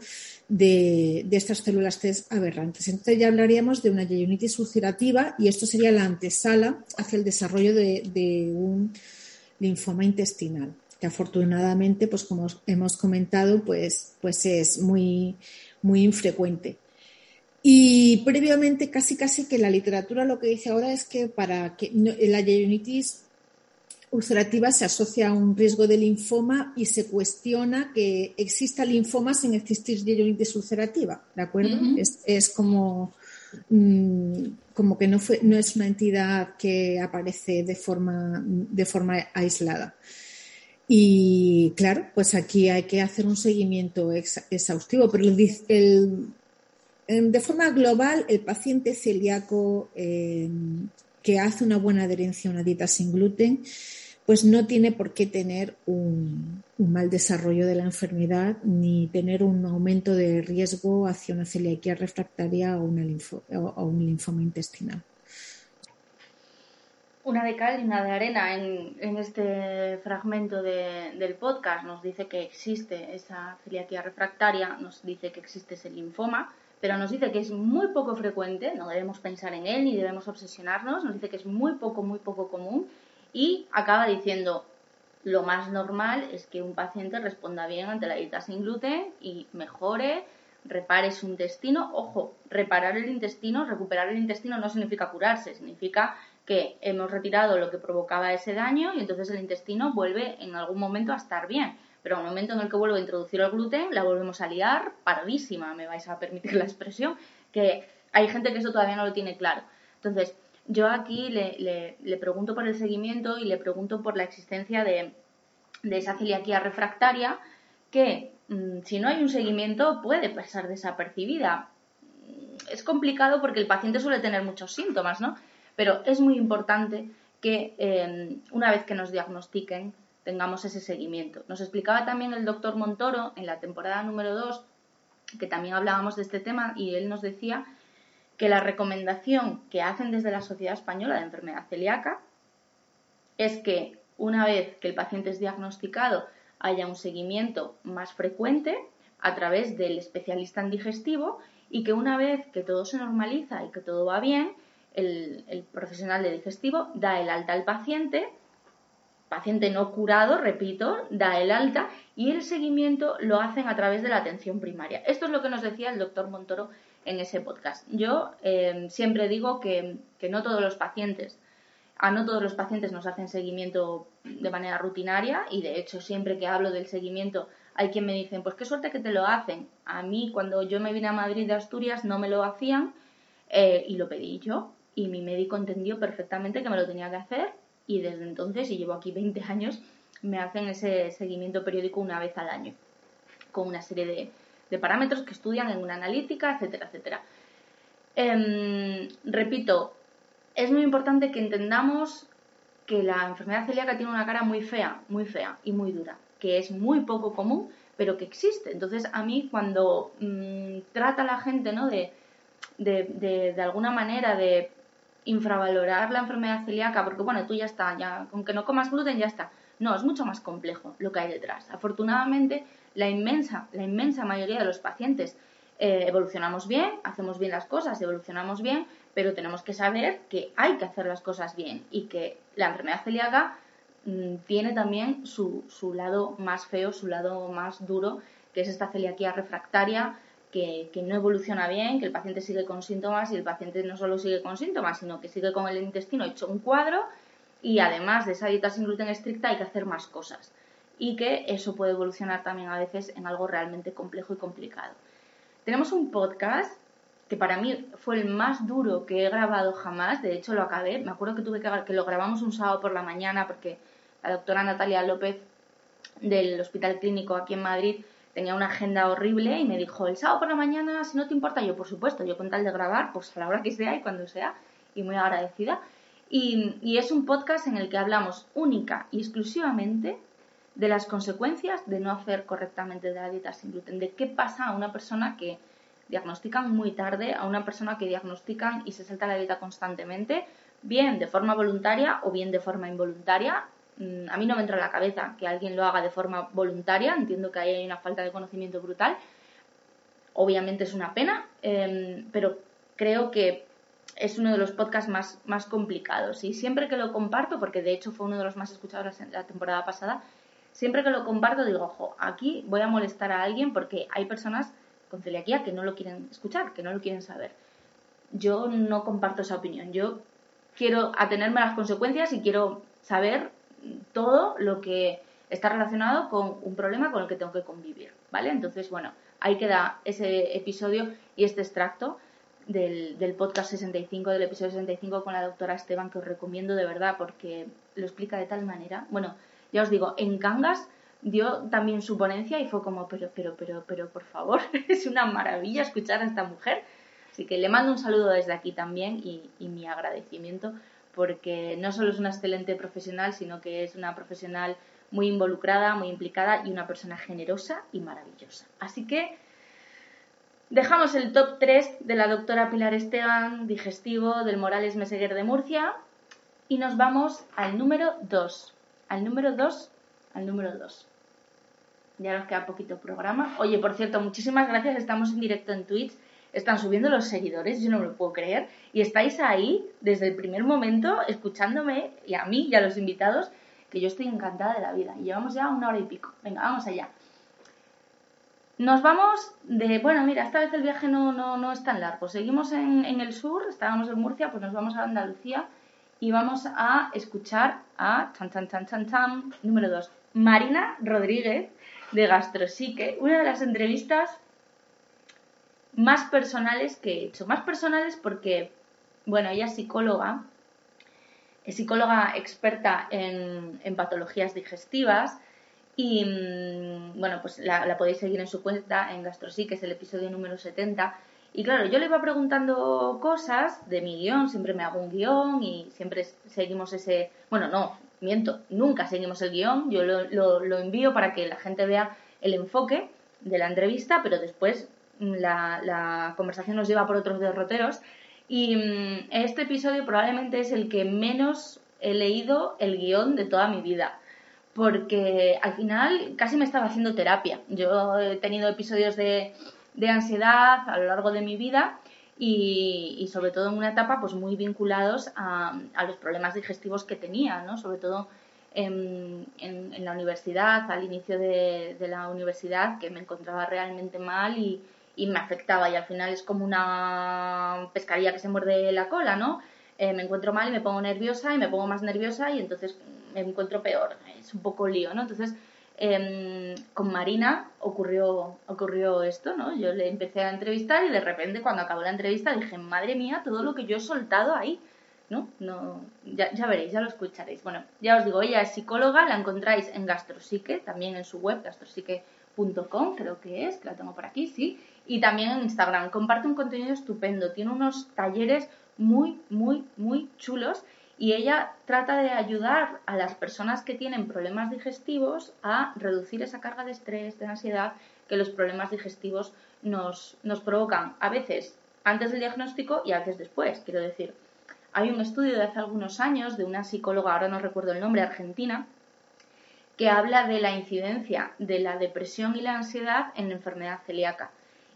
F: de, de estas células T aberrantes. Entonces ya hablaríamos de una yeyunitis ulcerativa y esto sería la antesala hacia el desarrollo de, un linfoma intestinal, que afortunadamente, pues como hemos comentado, pues, pues es muy, muy infrecuente. Y previamente, casi casi que la literatura lo que dice ahora es que para que la yeyunitis ulcerativa se asocia a un riesgo de linfoma y se cuestiona que exista linfoma sin existir yeyunitis ulcerativa, ¿de acuerdo? es, como, mm, como que no, fue, no es una entidad que aparece de forma, de forma aislada. Y claro, pues aquí hay que hacer un seguimiento exhaustivo, pero de forma global, el paciente celíaco eh, que hace una buena adherencia a una dieta sin gluten pues no tiene por qué tener un, mal desarrollo de la enfermedad ni tener un aumento de riesgo hacia una celiaquía refractaria o, un linfoma intestinal.
A: Una de cal y una de arena en, este fragmento del podcast nos dice que existe esa celiaquía refractaria, nos dice que existe ese linfoma, pero nos dice que es muy poco frecuente, no debemos pensar en él ni debemos obsesionarnos, nos dice que es muy poco, muy poco común y acaba diciendo, lo más normal es que un paciente responda bien ante la dieta sin gluten y mejore, repare su intestino. Ojo, reparar el intestino, recuperar el intestino no significa curarse, significa que hemos retirado lo que provocaba ese daño y entonces el intestino vuelve en algún momento a estar bien. Pero el momento en el que vuelvo a introducir el gluten, la volvemos a liar paradísima, me vais a permitir la expresión, que hay gente que eso todavía no lo tiene claro. Entonces, yo aquí le, le, pregunto por el seguimiento y le pregunto por la existencia de, de esa celiaquía refractaria que mm, si no hay un seguimiento puede pasar desapercibida. Es complicado porque el paciente suele tener muchos síntomas, ¿no? Pero es muy importante que em, una vez que nos diagnostiquen tengamos ese seguimiento. Nos explicaba también el doctor Montoro en la temporada número 2 que también hablábamos de este tema y él nos decía que la recomendación que hacen desde la Sociedad Española de Enfermedad Celíaca es que una vez que el paciente es diagnosticado haya un seguimiento más frecuente a través del especialista en digestivo y que una vez que todo se normaliza y que todo va bien, el, el profesional de digestivo da el alta al paciente, paciente no curado, repito, da el alta y el seguimiento lo hacen a través de la atención primaria. Esto es lo que nos decía el doctor Montoro en ese podcast. Yo eh, siempre digo que, no todos los pacientes, a no todos los pacientes nos hacen seguimiento de manera rutinaria y de hecho siempre que hablo del seguimiento hay quien me dicen, pues qué suerte que te lo hacen. A mí cuando yo me vine a Madrid de Asturias no me lo hacían eh, y lo pedí yo y mi médico entendió perfectamente que me lo tenía que hacer y desde entonces, y llevo aquí 20 años, me hacen ese seguimiento periódico una vez al año con una serie de, de parámetros que estudian en una analítica, etcétera, etcétera. Em, repito, es muy importante que entendamos que la enfermedad celíaca tiene una cara muy fea, muy fea y muy dura, que es muy poco común, pero que existe. Entonces, a mí cuando mm, trata la gente ¿no? de, de, de, alguna manera de infravalorar la enfermedad celíaca, porque bueno, tú ya está, ya, aunque no comas gluten ya está. No, es mucho más complejo lo que hay detrás. Afortunadamente, la inmensa, la inmensa mayoría de los pacientes eh, evolucionamos bien, hacemos bien las cosas, evolucionamos bien, pero tenemos que saber que hay que hacer las cosas bien y que la enfermedad celíaca mm, tiene también su, su, lado más feo, su lado más duro, que es esta celiaquía refractaria que, no evoluciona bien, que el paciente sigue con síntomas y el paciente no solo sigue con síntomas, sino que sigue con el intestino hecho un cuadro y además de esa dieta sin gluten estricta hay que hacer más cosas y que eso puede evolucionar también a veces en algo realmente complejo y complicado. Tenemos un podcast que para mí fue el más duro que he grabado jamás, de hecho lo acabé, me acuerdo que tuve que, que lo grabamos un sábado por la mañana porque la doctora Natalia López del Hospital Clínico aquí en Madrid tenía una agenda horrible y me dijo, el sábado por la mañana, si no te importa, yo por supuesto, yo con tal de grabar, pues a la hora que sea y cuando sea, y muy agradecida. Y, es un podcast en el que hablamos única y exclusivamente de las consecuencias de no hacer correctamente de la dieta sin gluten, de qué pasa a una persona que diagnostican muy tarde, a una persona que diagnostican y se salta la dieta constantemente, bien de forma voluntaria o bien de forma involuntaria. Mm, a mí no me entra en la cabeza que alguien lo haga de forma voluntaria, entiendo que ahí hay una falta de conocimiento brutal. Obviamente es una pena, em, pero creo que es uno de los podcasts más, más complicados. Y siempre que lo comparto, porque de hecho fue uno de los más escuchados la temporada pasada, siempre que lo comparto digo, ojo, aquí voy a molestar a alguien porque hay personas con celiaquía que no lo quieren escuchar, que no lo quieren saber. Yo no comparto esa opinión. Yo quiero atenerme a las consecuencias y quiero saber todo lo que está relacionado con un problema con el que tengo que convivir, ¿vale? Entonces, bueno, ahí queda ese episodio y este extracto del, podcast 65, del episodio 65 con la doctora Esteban, que os recomiendo de verdad porque lo explica de tal manera. Bueno, ya os digo, en Cangas dio también su ponencia y fue como, pero, pero, pero, pero, por favor, es una maravilla escuchar a esta mujer. Así que le mando un saludo desde aquí también y mi agradecimiento porque no solo es una excelente profesional, sino que es una profesional muy involucrada, muy implicada y una persona generosa y maravillosa. Así que dejamos el top 3 de la doctora Pilar Esteban, digestivo del Morales Meseguer de Murcia, y nos vamos al número 2 al número 2, al número 2. Ya nos queda poquito programa. Oye, por cierto, muchísimas gracias. Estamos en directo en Twitch. Están subiendo los seguidores, yo no me lo puedo creer. Y estáis ahí desde el primer momento escuchándome y a mí y a los invitados, que yo estoy encantada de la vida. Y llevamos ya una hora y pico. Venga, vamos allá. Nos vamos de, bueno, mira, esta vez el viaje no, no, no es tan largo. Seguimos en, el sur, estábamos en Murcia, pues nos vamos a Andalucía y vamos a escuchar a chan, chan, chan, chan, chan, número 2, Marina Rodríguez de Gastrosique, una de las entrevistas más personales que he hecho. Más personales porque, bueno, ella es psicóloga, es psicóloga experta en, patologías digestivas y, mm, bueno, pues la, podéis seguir en su cuenta en Gastrosique, es el episodio número 70 y claro, yo le iba preguntando cosas de mi guion, siempre me hago un guion y siempre seguimos ese... Bueno, no, miento, nunca seguimos el guion, yo lo, lo, envío para que la gente vea el enfoque de la entrevista, pero después la, conversación nos lleva por otros derroteros. Y mm, este episodio probablemente es el que menos he leído el guion de toda mi vida porque al final casi me estaba haciendo terapia. Yo he tenido episodios de de ansiedad a lo largo de mi vida y, sobre todo en una etapa pues muy vinculados a, los problemas digestivos que tenía, ¿no? sobre todo en, en, la universidad, al inicio de, la universidad, que me encontraba realmente mal y, y, me afectaba y al final es como una pescaría que se muerde la cola, ¿no? Eh, me encuentro mal y me pongo nerviosa y me pongo más nerviosa y entonces me encuentro peor, es un poco lío, ¿no? Entonces Em, con Marina ocurrió, ocurrió esto, ¿no? Yo le empecé a entrevistar y de repente cuando acabó la entrevista dije, madre mía, todo lo que yo he soltado ahí, ¿no? no ya, ya veréis, ya lo escucharéis. Bueno, ya os digo, ella es psicóloga, la encontráis en Gastrosique, también en su web, gastrosique.com, creo que es, que la tengo por aquí, sí, y también en Instagram. Comparte un contenido estupendo, tiene unos talleres muy, muy, muy chulos y ella trata de ayudar a las personas que tienen problemas digestivos a reducir esa carga de estrés, de ansiedad que los problemas digestivos nos, nos provocan a veces antes del diagnóstico y a veces después. Quiero decir, hay un estudio de hace algunos años de una psicóloga, ahora no recuerdo el nombre, argentina, que habla de la incidencia de la depresión y la ansiedad en enfermedad celíaca.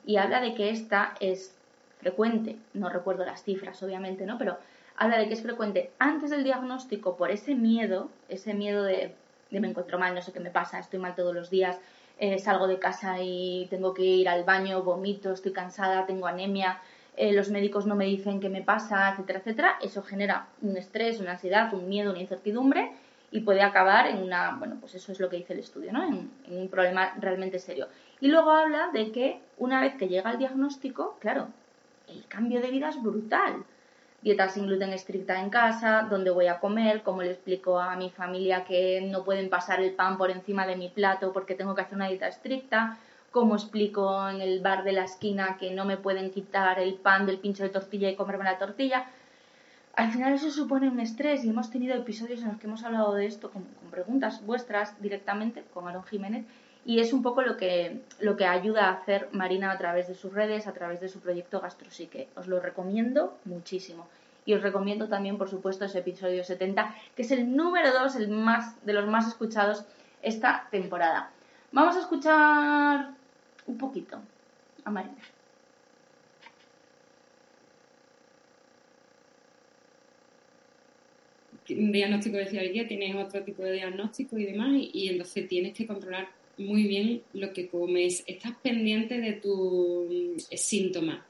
A: Y habla de que esta es frecuente, no recuerdo las cifras obviamente, ¿no? Pero habla de que es frecuente antes del diagnóstico por ese miedo, ese miedo de, me encuentro mal, no sé qué me pasa, estoy mal todos los días, eh, salgo de casa y tengo que ir al baño, vomito, estoy cansada, tengo anemia, eh, los médicos no me dicen qué me pasa, etcétera, etcétera. Eso genera un estrés, una ansiedad, un miedo, una incertidumbre y puede acabar en una, bueno, pues eso es lo que dice el estudio, ¿no? en un problema realmente serio. Y luego habla de que una vez que llega el diagnóstico, claro, el cambio de vida es brutal dieta sin gluten estricta en casa, dónde voy a comer, cómo le explico a mi familia que no pueden pasar el pan por encima de mi plato porque tengo que hacer una dieta estricta, cómo explico en el bar de la esquina que no me pueden quitar el pan del pincho de tortilla y comerme la tortilla. Al final eso supone un estrés y hemos tenido episodios en los que hemos hablado de esto con, con preguntas vuestras directamente con Aaron Jiménez y es un poco lo que, lo que ayuda a hacer Marina a través de sus redes, a través de su proyecto Gastrosique. Os lo recomiendo muchísimo.
G: y os recomiendo también, por supuesto, ese episodio 70, que es el número 2, el más, de los más escuchados esta temporada. Vamos a escuchar un poquito a Marina.
H: diagnóstico hoy día, tienes otro tipo de diagnóstico y demás, y, entonces tienes que controlar muy bien lo que comes. Estás pendiente de tus mm, síntomas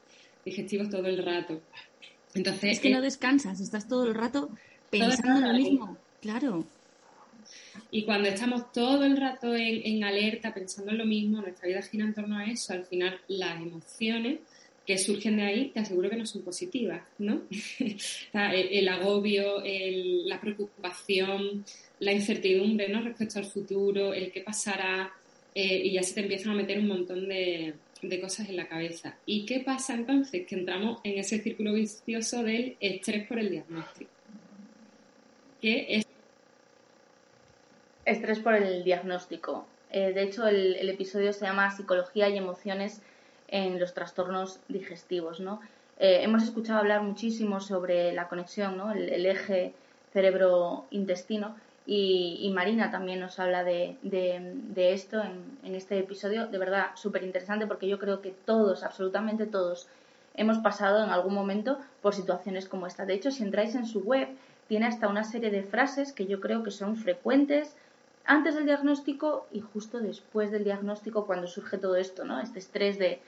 H: digestivos todo el rato. Entonces,
A: es que no descansas, estás todo el rato pensando en lo mismo. Claro.
H: Y cuando estamos todo el rato en, en, alerta, pensando en lo mismo, nuestra vida gira en torno a eso, al final las emociones que surgen de ahí, te aseguro que no son positivas, ¿no? el, agobio, la preocupación, la incertidumbre, ¿no? Respecto al futuro, el qué pasará, eh, y ya se te empiezan a meter un montón de, cosas en la cabeza. ¿Y qué pasa entonces? Que entramos en ese círculo vicioso del estrés por el diagnóstico. ¿Qué es?
G: Estrés por el diagnóstico. Eh, de hecho, el, el episodio se llama Psicología y emociones en los trastornos digestivos. ¿no? Eh, hemos escuchado hablar muchísimo sobre la conexión, ¿no? el, eje cerebro-intestino y, Marina también nos habla de, esto en, este episodio. De verdad, súper interesante porque yo creo que todos, absolutamente todos, hemos pasado en algún momento por situaciones como esta. De hecho, si entráis en su web, tiene hasta una serie de frases que yo creo que son frecuentes antes del diagnóstico y justo después del diagnóstico cuando surge todo esto, ¿no? Este estrés de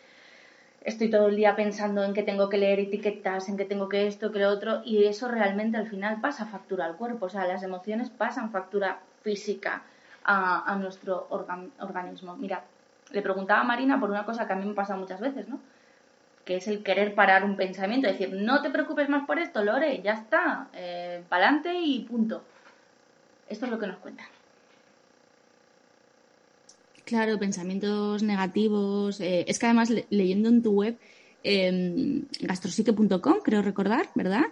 G: estoy todo el día pensando en que tengo que leer etiquetas, en que tengo que esto, que lo otro, y eso realmente al final pasa factura al cuerpo, o sea, las emociones pasan factura física a, nuestro organismo. Mira, le preguntaba a Marina por una cosa que a mí me pasa muchas veces, ¿no? Que es el querer parar un pensamiento, decir, no te preocupes más por esto, Lore, ya está, eh, pa'lante y punto. Esto es lo que nos cuentan.
A: Claro, pensamientos negativos. Eh, es que además leyendo en tu web, eh, gastrosique.com, creo recordar, ¿verdad?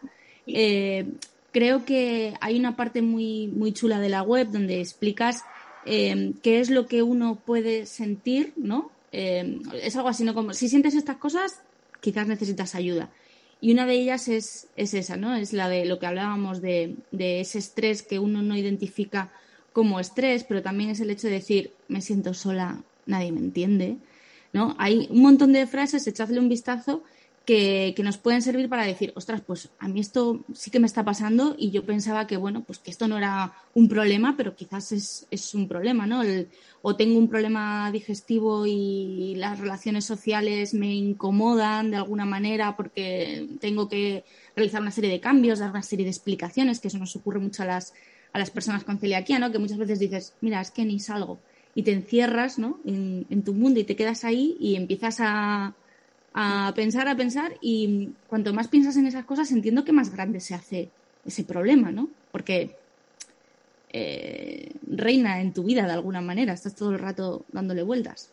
A: Eh, creo que hay una parte muy, muy chula de la web donde explicas em, qué es lo que uno puede sentir, ¿no? Em, es algo así, ¿no? Como si sientes estas cosas, quizás necesitas ayuda. Y una de ellas es, es esa, ¿no? Es la de lo que hablábamos de, de ese estrés que uno no identifica como estrés, pero también es el hecho de decir, me siento sola, nadie me entiende. ¿no? Hay un montón de frases, echadle un vistazo, que, nos pueden servir para decir, ostras, pues a mí esto sí que me está pasando y yo pensaba que, bueno, pues que esto no era un problema, pero quizás es, un problema, ¿no? o tengo un problema digestivo y las relaciones sociales me incomodan de alguna manera porque tengo que realizar una serie de cambios, dar una serie de explicaciones, que eso nos ocurre mucho a las a las personas con celiaquía, ¿no? Que muchas veces dices, mira, es que ni salgo. Y te encierras, ¿no? En, tu mundo y te quedas ahí y empiezas a, pensar, a pensar y cuanto más piensas en esas cosas entiendo que más grande se hace ese problema, ¿no? Porque eh, reina en tu vida de alguna manera, estás todo el rato dándole vueltas.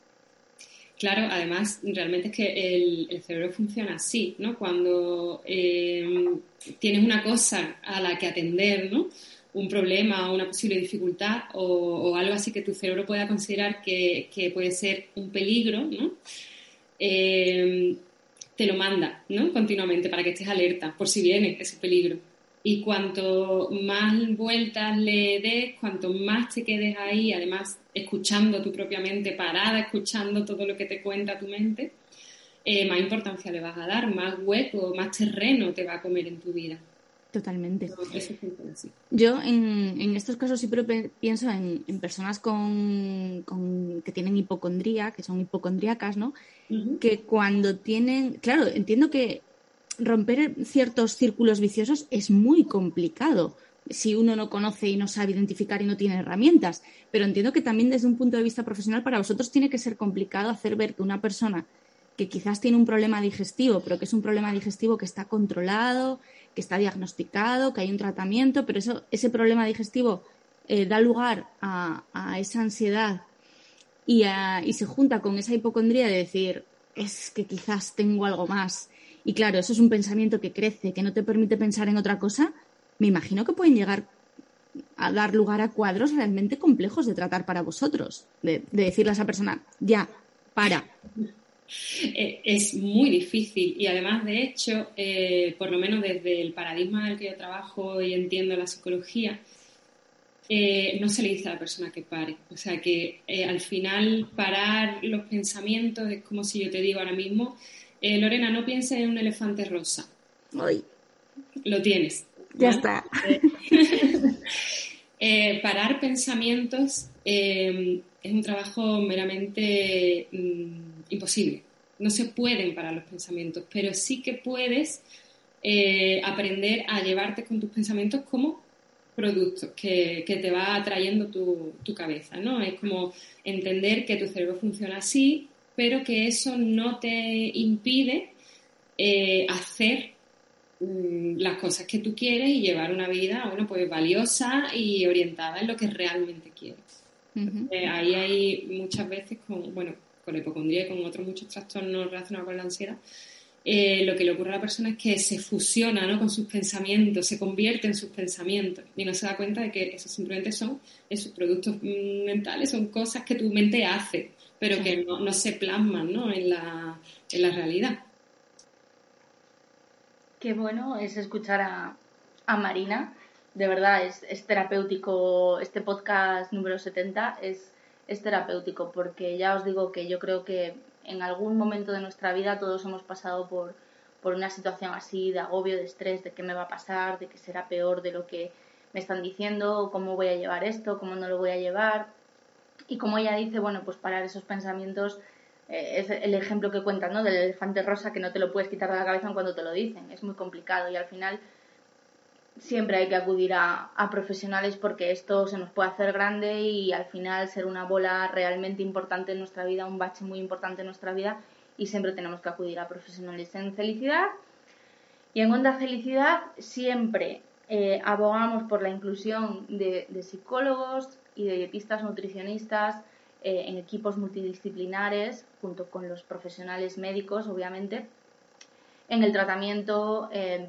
H: Claro, además, realmente es que el, cerebro funciona así, ¿no? Cuando eh, tienes una cosa a la que atender, ¿no? Un problema o una posible dificultad o, algo así que tu cerebro pueda considerar que, puede ser un peligro, ¿no? Eh, te lo manda ¿no? continuamente para que estés alerta por si viene ese peligro. Y cuanto más vueltas le des, cuanto más te quedes ahí, además escuchando tu propia mente, parada, escuchando todo lo que te cuenta tu mente, eh, más importancia le vas a dar, más hueco, más terreno te va a comer en tu vida.
A: Totalmente. Yo en, estos casos siempre pienso en, personas con, que tienen hipocondría, que son hipocondríacas, ¿no? Que cuando tienen, claro, entiendo que romper ciertos círculos viciosos es muy complicado si uno no conoce y no sabe identificar y no tiene herramientas, pero entiendo que también desde un punto de vista profesional para vosotros tiene que ser complicado hacer ver que una persona que quizás tiene un problema digestivo, pero que es un problema digestivo que está controlado, que está diagnosticado, que hay un tratamiento, pero eso, ese problema digestivo eh, da lugar a, esa ansiedad y, se junta con esa hipocondría de decir, es que quizás tengo algo más. Y claro, eso es un pensamiento que crece, que no te permite pensar en otra cosa. Me imagino que pueden llegar a dar lugar a cuadros realmente complejos de tratar para vosotros. De, de decirle a esa persona, ya, para,
H: es muy difícil y además, de hecho, eh, por lo menos desde el paradigma en el que yo trabajo y entiendo la psicología, eh, no se le dice a la persona que pare. O sea que al final parar los pensamientos es como si yo te digo ahora mismo, Lorena, no pienses en un elefante rosa.
D: Hoy.
H: Lo tienes.
D: Ya está.
H: parar pensamientos es un trabajo meramente... Mm, imposible. No se pueden parar los pensamientos, pero sí que puedes eh, aprender a llevarte con tus pensamientos como productos que, te va atrayendo tu, cabeza, ¿no? Es como entender que tu cerebro funciona así, pero que eso no te impide eh, hacer mm, las cosas que tú quieres y llevar una vida, bueno, pues valiosa y orientada en lo que realmente quieres. Eh, ahí hay muchas veces, con, bueno, con la hipocondría y con otros muchos trastornos relacionados con la ansiedad, eh, lo que le ocurre a la persona es que se fusiona ¿no? con sus pensamientos, se convierte en sus pensamientos y no se da cuenta de que eso simplemente son esos productos mentales, son cosas que tu mente hace, pero que no, se plasman ¿no? En, la, en la realidad.
A: Qué bueno es escuchar a, a Marina. De verdad, es, es terapéutico. Este podcast número 70 es es terapéutico, porque ya os digo que yo creo que en algún momento de nuestra vida todos hemos pasado por, por una situación así de agobio, de estrés, de qué me va a pasar, de que será peor de lo que me están diciendo, cómo voy a llevar esto, cómo no lo voy a llevar. Y como ella dice, bueno, pues parar esos pensamientos eh, es el ejemplo que cuentan, ¿no? Del elefante rosa que no te lo puedes quitar de la cabeza cuando te lo dicen. Es muy complicado y al final siempre hay que acudir a, profesionales porque esto se nos puede hacer grande y al final ser una bola realmente importante en nuestra vida, un bache muy importante en nuestra vida y siempre tenemos que acudir a profesionales en felicidad. Y en Onda Felicidad siempre eh, abogamos por la inclusión de, psicólogos y de dietistas nutricionistas eh, en equipos multidisciplinares junto con los profesionales médicos, obviamente, en el tratamiento eh,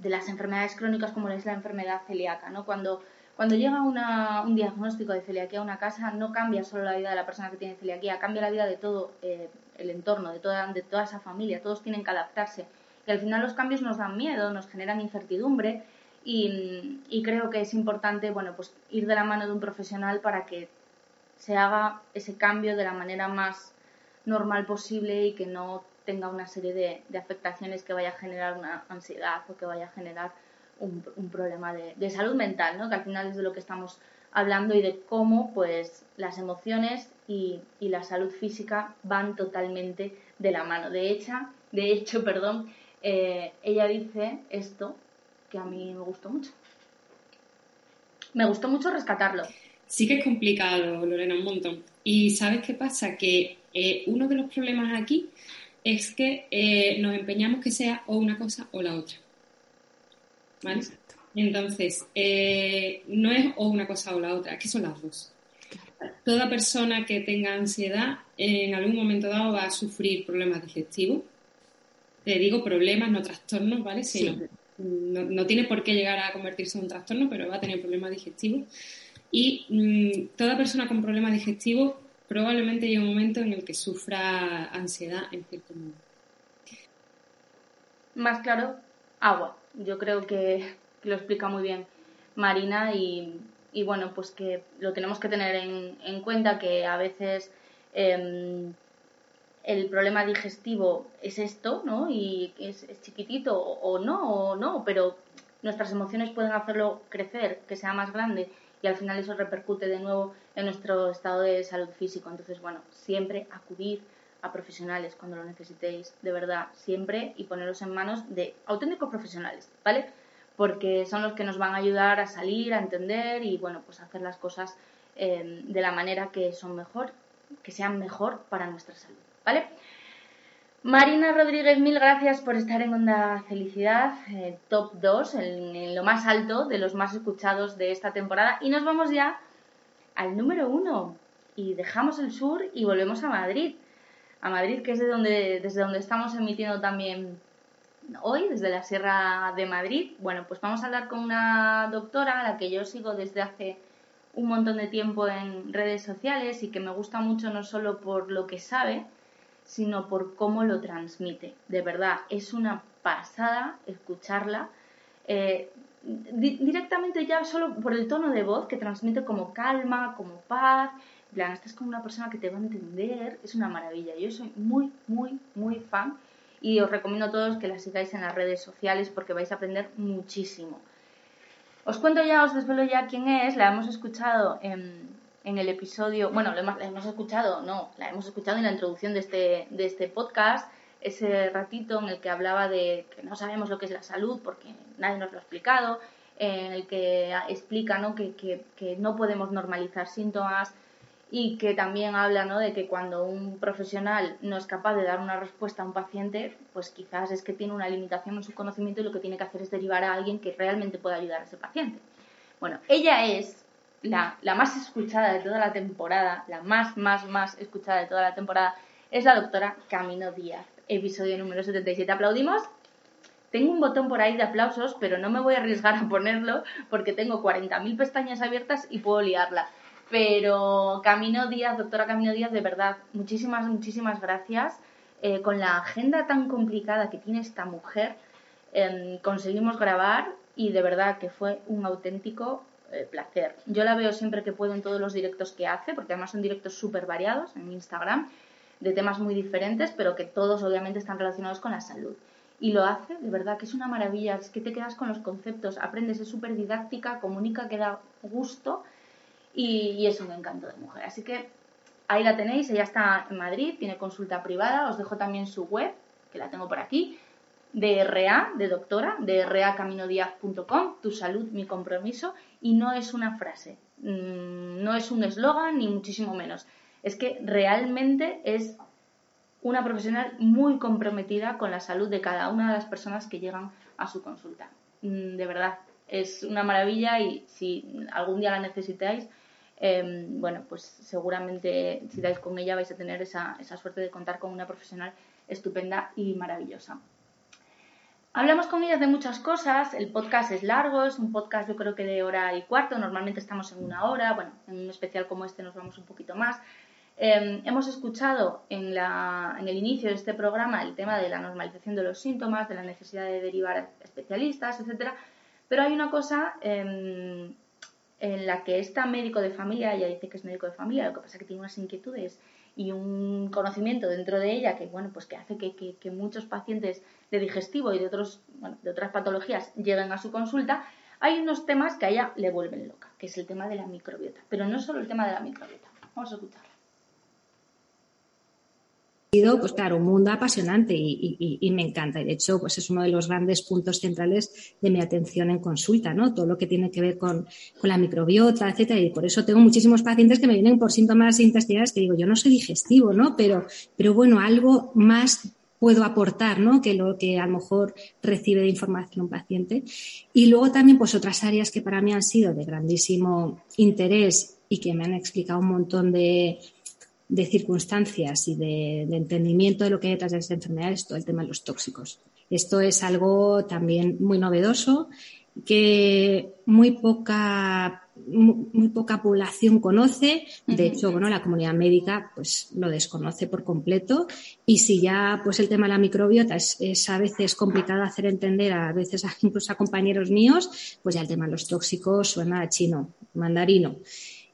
A: de, las enfermedades crónicas como es la enfermedad celíaca. ¿no? Cuando, cuando llega un diagnóstico de celiaquía a una casa, no cambia solo la vida de la persona que tiene celiaquía, cambia la vida de todo eh, el entorno, de toda, de toda esa familia. Todos tienen que adaptarse. Y al final los cambios nos dan miedo, nos generan incertidumbre y, y creo que es importante bueno, pues ir de la mano de un profesional para que se haga ese cambio de la manera más normal posible y que no tenga una serie de, afectaciones que vaya a generar una ansiedad o que vaya a generar un, problema de, salud mental, ¿no? que al final es de lo que estamos hablando y de cómo pues las emociones y, la salud física van totalmente de la mano. De hecho, de hecho perdón, eh, ella dice esto que a mí me gustó mucho. Me gustó mucho rescatarlo.
H: Sí que es complicado, Lorena, un montón. Y ¿sabes qué pasa? Que eh, uno de los problemas aquí es que eh, nos empeñamos que sea o una cosa o la otra. ¿Vale? Entonces, eh, no es o una cosa o la otra, que son las dos. Toda persona que tenga ansiedad en algún momento dado va a sufrir problemas digestivos. Te digo problemas, no trastornos, ¿vale? no, tiene por qué llegar a convertirse en un trastorno, pero va a tener problemas digestivos. Y mm, toda persona con problemas digestivos probablemente hay un momento en el que sufra ansiedad en cierto modo.
A: Más claro, agua. Yo creo que, lo explica muy bien Marina y, bueno, pues que lo tenemos que tener en, cuenta que a veces em, el problema digestivo es esto, ¿no? Y es, es chiquitito o no, o no, pero nuestras emociones pueden hacerlo crecer, que sea más grande y al final eso repercute de nuevo en nuestro estado de salud físico. Entonces, bueno, siempre acudir a profesionales cuando lo necesitéis, de verdad, siempre y poneros en manos de auténticos profesionales, ¿vale? Porque son los que nos van a ayudar a salir, a entender y, bueno, pues hacer las cosas eh, de la manera que son mejor, que sean mejor para nuestra salud, ¿vale? Marina Rodríguez, mil gracias por estar en Onda Felicidad, eh, top 2, en, lo más alto de los más escuchados de esta temporada. Y nos vamos ya al número 1 y dejamos el sur y volvemos a Madrid. A Madrid, que es de donde, desde donde estamos emitiendo también hoy, desde la Sierra de Madrid. Bueno, pues vamos a hablar con una doctora a la que yo sigo desde hace un montón de tiempo en redes sociales y que me gusta mucho no solo por lo que sabe, sino por cómo lo transmite. De verdad, es una pasada escucharla. Eh, directamente ya solo por el tono de voz que transmite como calma, como paz. En plan, estás con una persona que te va a entender, es una maravilla. Yo soy muy, muy, muy fan y os recomiendo a todos que la sigáis en las redes sociales porque vais a aprender muchísimo. Os cuento ya, os desvelo ya quién es, la hemos escuchado en, en el episodio, bueno, la hemos, escuchado, no, la hemos escuchado en la introducción de este, de este podcast, ese ratito en el que hablaba de que no sabemos lo que es la salud porque nadie nos lo ha explicado, en el que explica ¿no? Que, que, que no podemos normalizar síntomas, y que también habla ¿no? de que cuando un profesional no es capaz de dar una respuesta a un paciente, pues quizás es que tiene una limitación en su conocimiento y lo que tiene que hacer es derivar a alguien que realmente pueda ayudar a ese paciente. Bueno, ella es la, más escuchada de toda la temporada, la más, más, más escuchada de toda la temporada, es la doctora Camino Díaz, episodio número 77. ¿Aplaudimos? Tengo un botón por ahí de aplausos, pero no me voy a arriesgar a ponerlo porque tengo 40.000 pestañas abiertas y puedo liarla. Pero Camino Díaz, doctora Camino Díaz, de verdad, muchísimas, muchísimas gracias. Eh, con la agenda tan complicada que tiene esta mujer, em, conseguimos grabar y de verdad que fue un auténtico eh, placer. Yo la veo siempre que puedo en todos los directos que hace, porque además son directos súper variados en Instagram, de temas muy diferentes, pero que todos obviamente están relacionados con la salud. Y lo hace, de verdad, que es una maravilla, es que te quedas con los conceptos, aprendes, es súper didáctica, comunica que da gusto y, es un encanto de mujer. Así que ahí la tenéis, ella está en Madrid, tiene consulta privada, os dejo también su web, que la tengo por aquí, DRA, de doctora, dracaminodiaz.com, tu salud, mi compromiso, y no es una frase, mm, no es un eslogan, ni muchísimo menos. Es que realmente es una profesional muy comprometida con la salud de cada una de las personas que llegan a su consulta. Mm, de verdad, es una maravilla y si algún día la necesitáis, Em, bueno, pues seguramente si dais con ella vais a tener esa, esa suerte de contar con una profesional estupenda y maravillosa. Hablamos con ella de muchas cosas, el podcast es largo, es un podcast yo creo que de hora y cuarto, normalmente estamos en una hora, bueno, en un especial como este nos vamos un poquito más. Em, hemos escuchado en, la, en, el inicio de este programa el tema de la normalización de los síntomas, de la necesidad de derivar a especialistas, etcétera, pero hay una cosa em, en la que esta médico de familia, ella dice que es médico de familia, lo que pasa es que tiene unas inquietudes y un conocimiento dentro de ella que bueno pues que hace que, muchos pacientes de digestivo y de otros de otras patologías lleguen a su consulta hay unos temas que a ella le vuelven loca que es el tema de la microbiota. Pero no solo el tema de la microbiota. Vamos a escucharla
B: pues claro, un mundo apasionante y, me encanta. Y de hecho, pues es uno de los grandes puntos centrales de mi atención en consulta, ¿no? Todo lo que tiene que ver con, la microbiota, etcétera. Y por eso tengo muchísimos pacientes que me vienen por síntomas intestinales que digo, yo no soy digestivo, ¿no? Pero, pero bueno, algo más puedo aportar, ¿no? Que lo que a lo mejor recibe de información un paciente. Y luego también, pues otras áreas que para mí han sido de grandísimo interés y que me han explicado un montón de, de circunstancias y de, entendimiento de lo que hay detrás de esta enfermedad es todo el tema de los tóxicos. Esto es algo también muy novedoso que muy poca muy, poca población conoce. De hecho, bueno, la comunidad médica pues lo desconoce por completo. Y si ya pues el tema de la microbiota es, es a veces complicado hacer entender a veces incluso a compañeros míos, pues ya el tema de los tóxicos suena a chino, mandarino.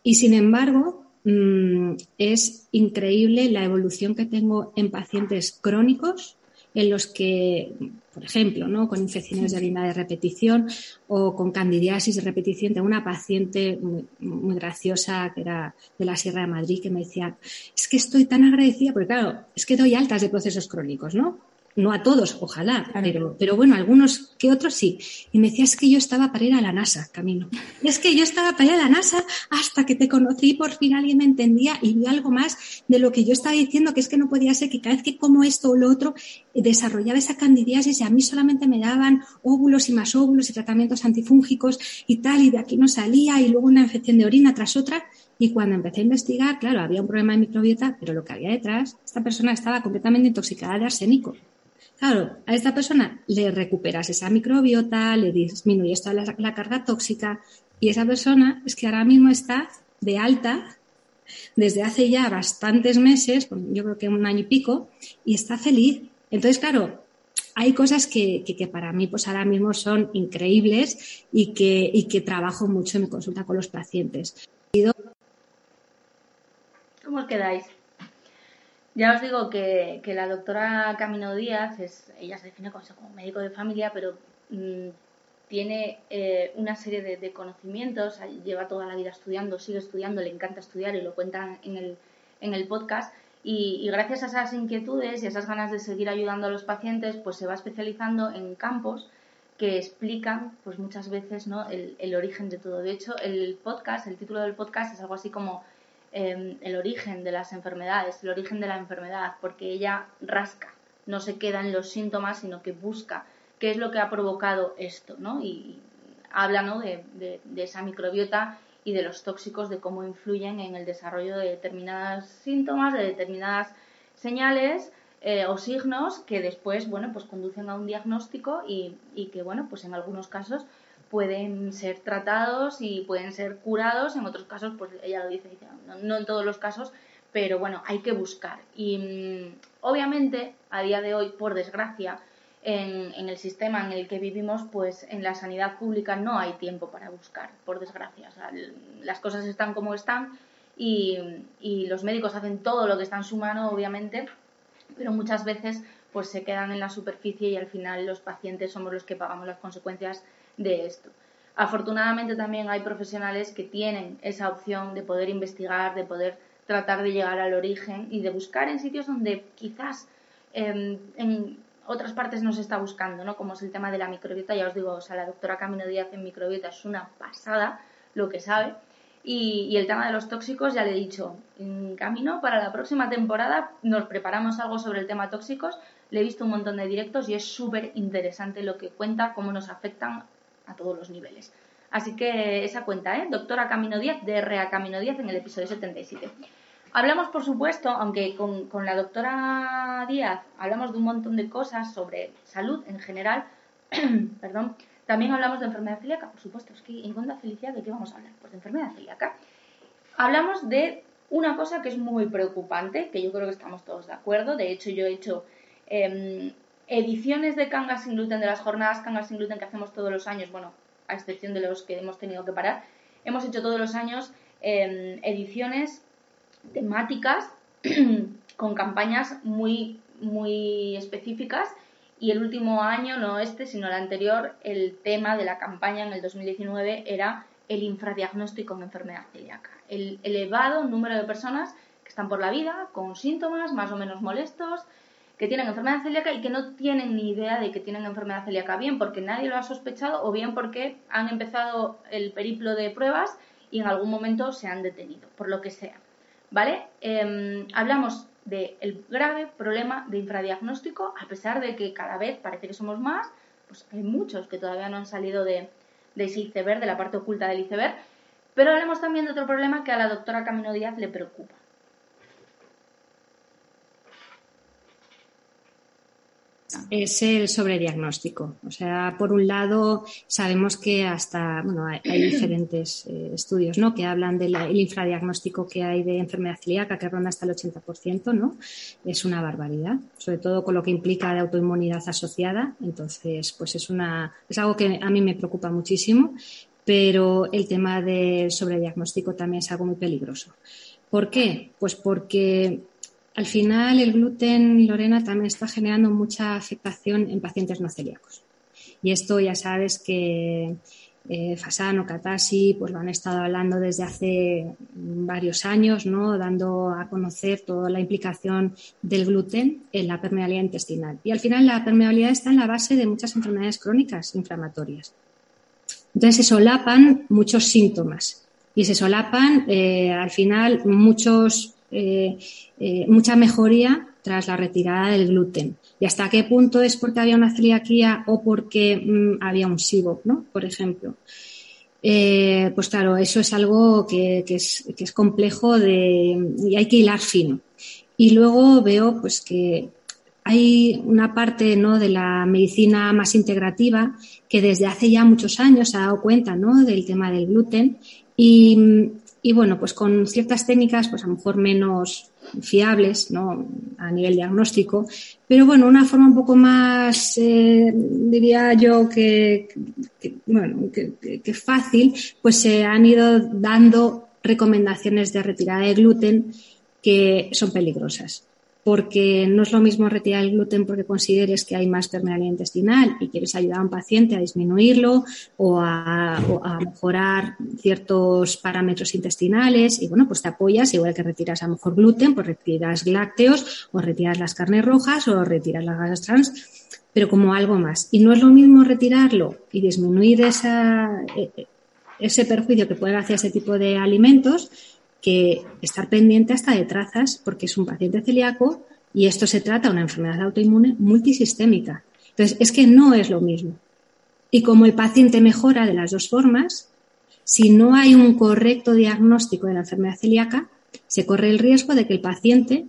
B: Y sin embargo, Mm, es increíble la evolución que tengo en pacientes crónicos en los que, por ejemplo, ¿no? con infecciones de orina de repetición o con candidiasis de repetición. Tengo una paciente muy, muy, graciosa que era de la Sierra de Madrid que me decía, es que estoy tan agradecida, porque claro, es que doy altas de procesos crónicos, ¿no? No a todos, ojalá, pero, pero bueno, algunos que otros sí. Y me decía, es que yo estaba para ir a la NASA, Camino. es que yo estaba para ir a la NASA hasta que te conocí, por fin alguien me entendía y vi algo más de lo que yo estaba diciendo, que es que no podía ser que cada vez que como esto o lo otro, desarrollaba esa candidiasis y a mí solamente me daban óvulos y más óvulos y tratamientos antifúngicos y tal, y de aquí no salía, y luego una infección de orina tras otra. Y cuando empecé a investigar, claro, había un problema de microbiota, pero lo que había detrás, esta persona estaba completamente intoxicada de arsénico. Claro, a esta persona le recuperas esa microbiota, le disminuyes toda la, carga tóxica y esa persona es que ahora mismo está de alta desde hace ya bastantes meses, pues, yo creo que un año y pico, y está feliz. Entonces, claro, hay cosas que, para mí pues ahora mismo son increíbles y que, y que trabajo mucho en mi consulta con los pacientes.
A: ¿Cómo quedáis? Ya os digo que, la doctora Camino Díaz, es, ella se define como, médico de familia, pero mm, tiene eh, una serie de, conocimientos, lleva toda la vida estudiando, sigue estudiando, le encanta estudiar y lo cuenta en el, en el podcast. Y, gracias a esas inquietudes y a esas ganas de seguir ayudando a los pacientes, pues se va especializando en campos que explican, pues muchas veces, ¿no? el, origen de todo. De hecho, el podcast, el título del podcast es algo así como em, el origen de las enfermedades, el origen de la enfermedad, porque ella rasca, no se queda en los síntomas, sino que busca qué es lo que ha provocado esto, ¿no? Y habla, ¿no? de, esa microbiota y de los tóxicos, de cómo influyen en el desarrollo de determinados síntomas, de determinadas señales eh, o signos que después, bueno, pues conducen a un diagnóstico y, que, bueno, pues en algunos casos pueden ser tratados y pueden ser curados, en otros casos, pues ella lo dice, no en todos los casos, pero bueno, hay que buscar. Y mm, obviamente, a día de hoy, por desgracia, en, el sistema en el que vivimos, pues en la sanidad pública no hay tiempo para buscar, por desgracia. las cosas están como están y, los médicos hacen todo lo que está en su mano, obviamente, pero muchas veces pues se quedan en la superficie y al final los pacientes somos los que pagamos las consecuencias de esto. Afortunadamente también hay profesionales que tienen esa opción de poder investigar, de poder tratar de llegar al origen y de buscar en sitios donde quizás em, en, otras partes no se está buscando, ¿no? Como es el tema de la microbiota, ya os digo, o sea, la doctora Camino Díaz en microbiota es una pasada lo que sabe. Y, el tema de los tóxicos, ya le he dicho, en camino para la próxima temporada nos preparamos algo sobre el tema tóxicos. Le he visto un montón de directos y es súper interesante lo que cuenta, cómo nos afectan a todos los niveles. Así que esa cuenta, ¿eh? Doctora Camino Díaz, de RA Camino Díaz en el episodio 77. Hablamos, por supuesto, aunque con, la doctora Díaz hablamos de un montón de cosas sobre salud en general, perdón, también hablamos de enfermedad celíaca, por supuesto, es que en Onda Felicidad, ¿de qué vamos a hablar? Pues de enfermedad celíaca. Hablamos de una cosa que es muy preocupante, que yo creo que estamos todos de acuerdo, de hecho yo he hecho em, ediciones de Cangas sin gluten, de las jornadas Cangas sin gluten que hacemos todos los años, bueno, a excepción de los que hemos tenido que parar, hemos hecho todos los años em, ediciones temáticas con campañas muy, muy específicas y el último año, no este, sino el anterior, el tema de la campaña en el 2019 era el infradiagnóstico en enfermedad celíaca. El elevado número de personas que están por la vida con síntomas más o menos molestos, que tienen enfermedad celíaca y que no tienen ni idea de que tienen enfermedad celíaca, bien porque nadie lo ha sospechado o bien porque han empezado el periplo de pruebas y en algún momento se han detenido, por lo que sea. ¿vale? Em, hablamos del grave problema de infradiagnóstico, a pesar de que cada vez parece que somos más, pues hay muchos que todavía no han salido de, de ese iceberg, de la parte oculta del iceberg, pero hablemos también de otro problema que a la doctora Camino Díaz le preocupa.
B: Es el sobrediagnóstico. O sea, por un lado, sabemos que hasta, bueno, hay, diferentes eh, estudios, ¿no? Que hablan del infradiagnóstico que hay de enfermedad celíaca, que ronda hasta el 80%, ¿no? Es una barbaridad, sobre todo con lo que implica de autoinmunidad asociada. Entonces, pues es una, es algo que a mí me preocupa muchísimo, pero el tema del sobrediagnóstico también es algo muy peligroso. ¿Por qué? Pues porque al final, el gluten, Lorena, también está generando mucha afectación en pacientes no celíacos. Y esto ya sabes que eh, Fasano, Katasi, pues lo han estado hablando desde hace varios años, ¿no? dando a conocer toda la implicación del gluten en la permeabilidad intestinal. Y al final la permeabilidad está en la base de muchas enfermedades crónicas inflamatorias. Entonces se solapan muchos síntomas y se solapan eh, al final muchos eh, eh, mucha mejoría tras la retirada del gluten. ¿Y hasta qué punto es porque había una celiaquía o porque mm, había un SIBO, ¿no? Por ejemplo. Eh, pues claro, eso es algo que, es, complejo y hay que hilar fino. Y luego veo pues que hay una parte ¿no? de la medicina más integrativa que desde hace ya muchos años se ha dado cuenta ¿no? del tema del gluten y y bueno, pues con ciertas técnicas, pues a lo mejor menos fiables, ¿no? A nivel diagnóstico, pero bueno, una forma un poco más, eh, diría yo que, bueno, que, fácil, pues se han ido dando recomendaciones de retirada de gluten que son peligrosas porque no es lo mismo retirar el gluten porque consideres que hay más permeabilidad intestinal y quieres ayudar a un paciente a disminuirlo o a, mejorar ciertos parámetros intestinales y bueno, pues te apoyas, igual que retiras a lo mejor gluten, pues retiras lácteos o retiras las carnes rojas o retiras las grasas trans, pero como algo más. Y no es lo mismo retirarlo y disminuir e, e, ese perjuicio que puede hacer ese tipo de alimentos que estar pendiente hasta de trazas porque es un paciente celíaco y esto se trata de una enfermedad autoinmune multisistémica. Entonces, es que no es lo mismo. Y como el paciente mejora de las dos formas, si no hay un correcto diagnóstico de la enfermedad celíaca, se corre el riesgo de que el paciente,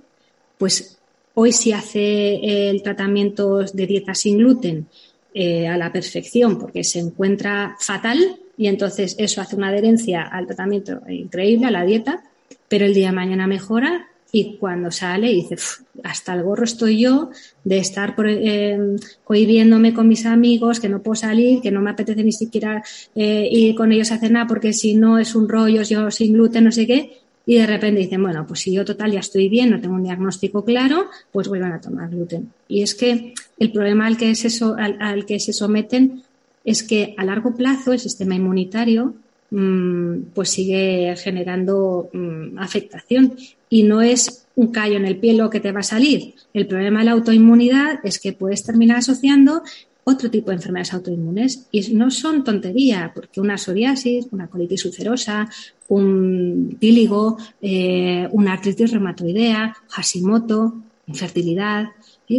B: pues hoy si hace el tratamiento de dieta sin gluten eh, a la perfección porque se encuentra fatal, y entonces eso hace una adherencia al tratamiento increíble, a la dieta, pero el día de mañana mejora y cuando sale dice, hasta el gorro estoy yo de estar eh, cohibiéndome con mis amigos, que no puedo salir, que no me apetece ni siquiera eh, ir con ellos a cenar porque si no es un rollo, yo sin gluten, no sé qué. Y de repente dicen, bueno, pues si yo total ya estoy bien, no tengo un diagnóstico claro, pues vuelvan a tomar gluten. Y es que el problema al que se, al que se someten es que a largo plazo el sistema inmunitario mm, pues sigue generando mm, afectación y no es un callo en el pie lo que te va a salir. El problema de la autoinmunidad es que puedes terminar asociando otro tipo de enfermedades autoinmunes y no son tontería, porque una psoriasis, una colitis ulcerosa, un píligo, eh, una artritis reumatoidea, Hashimoto, infertilidad,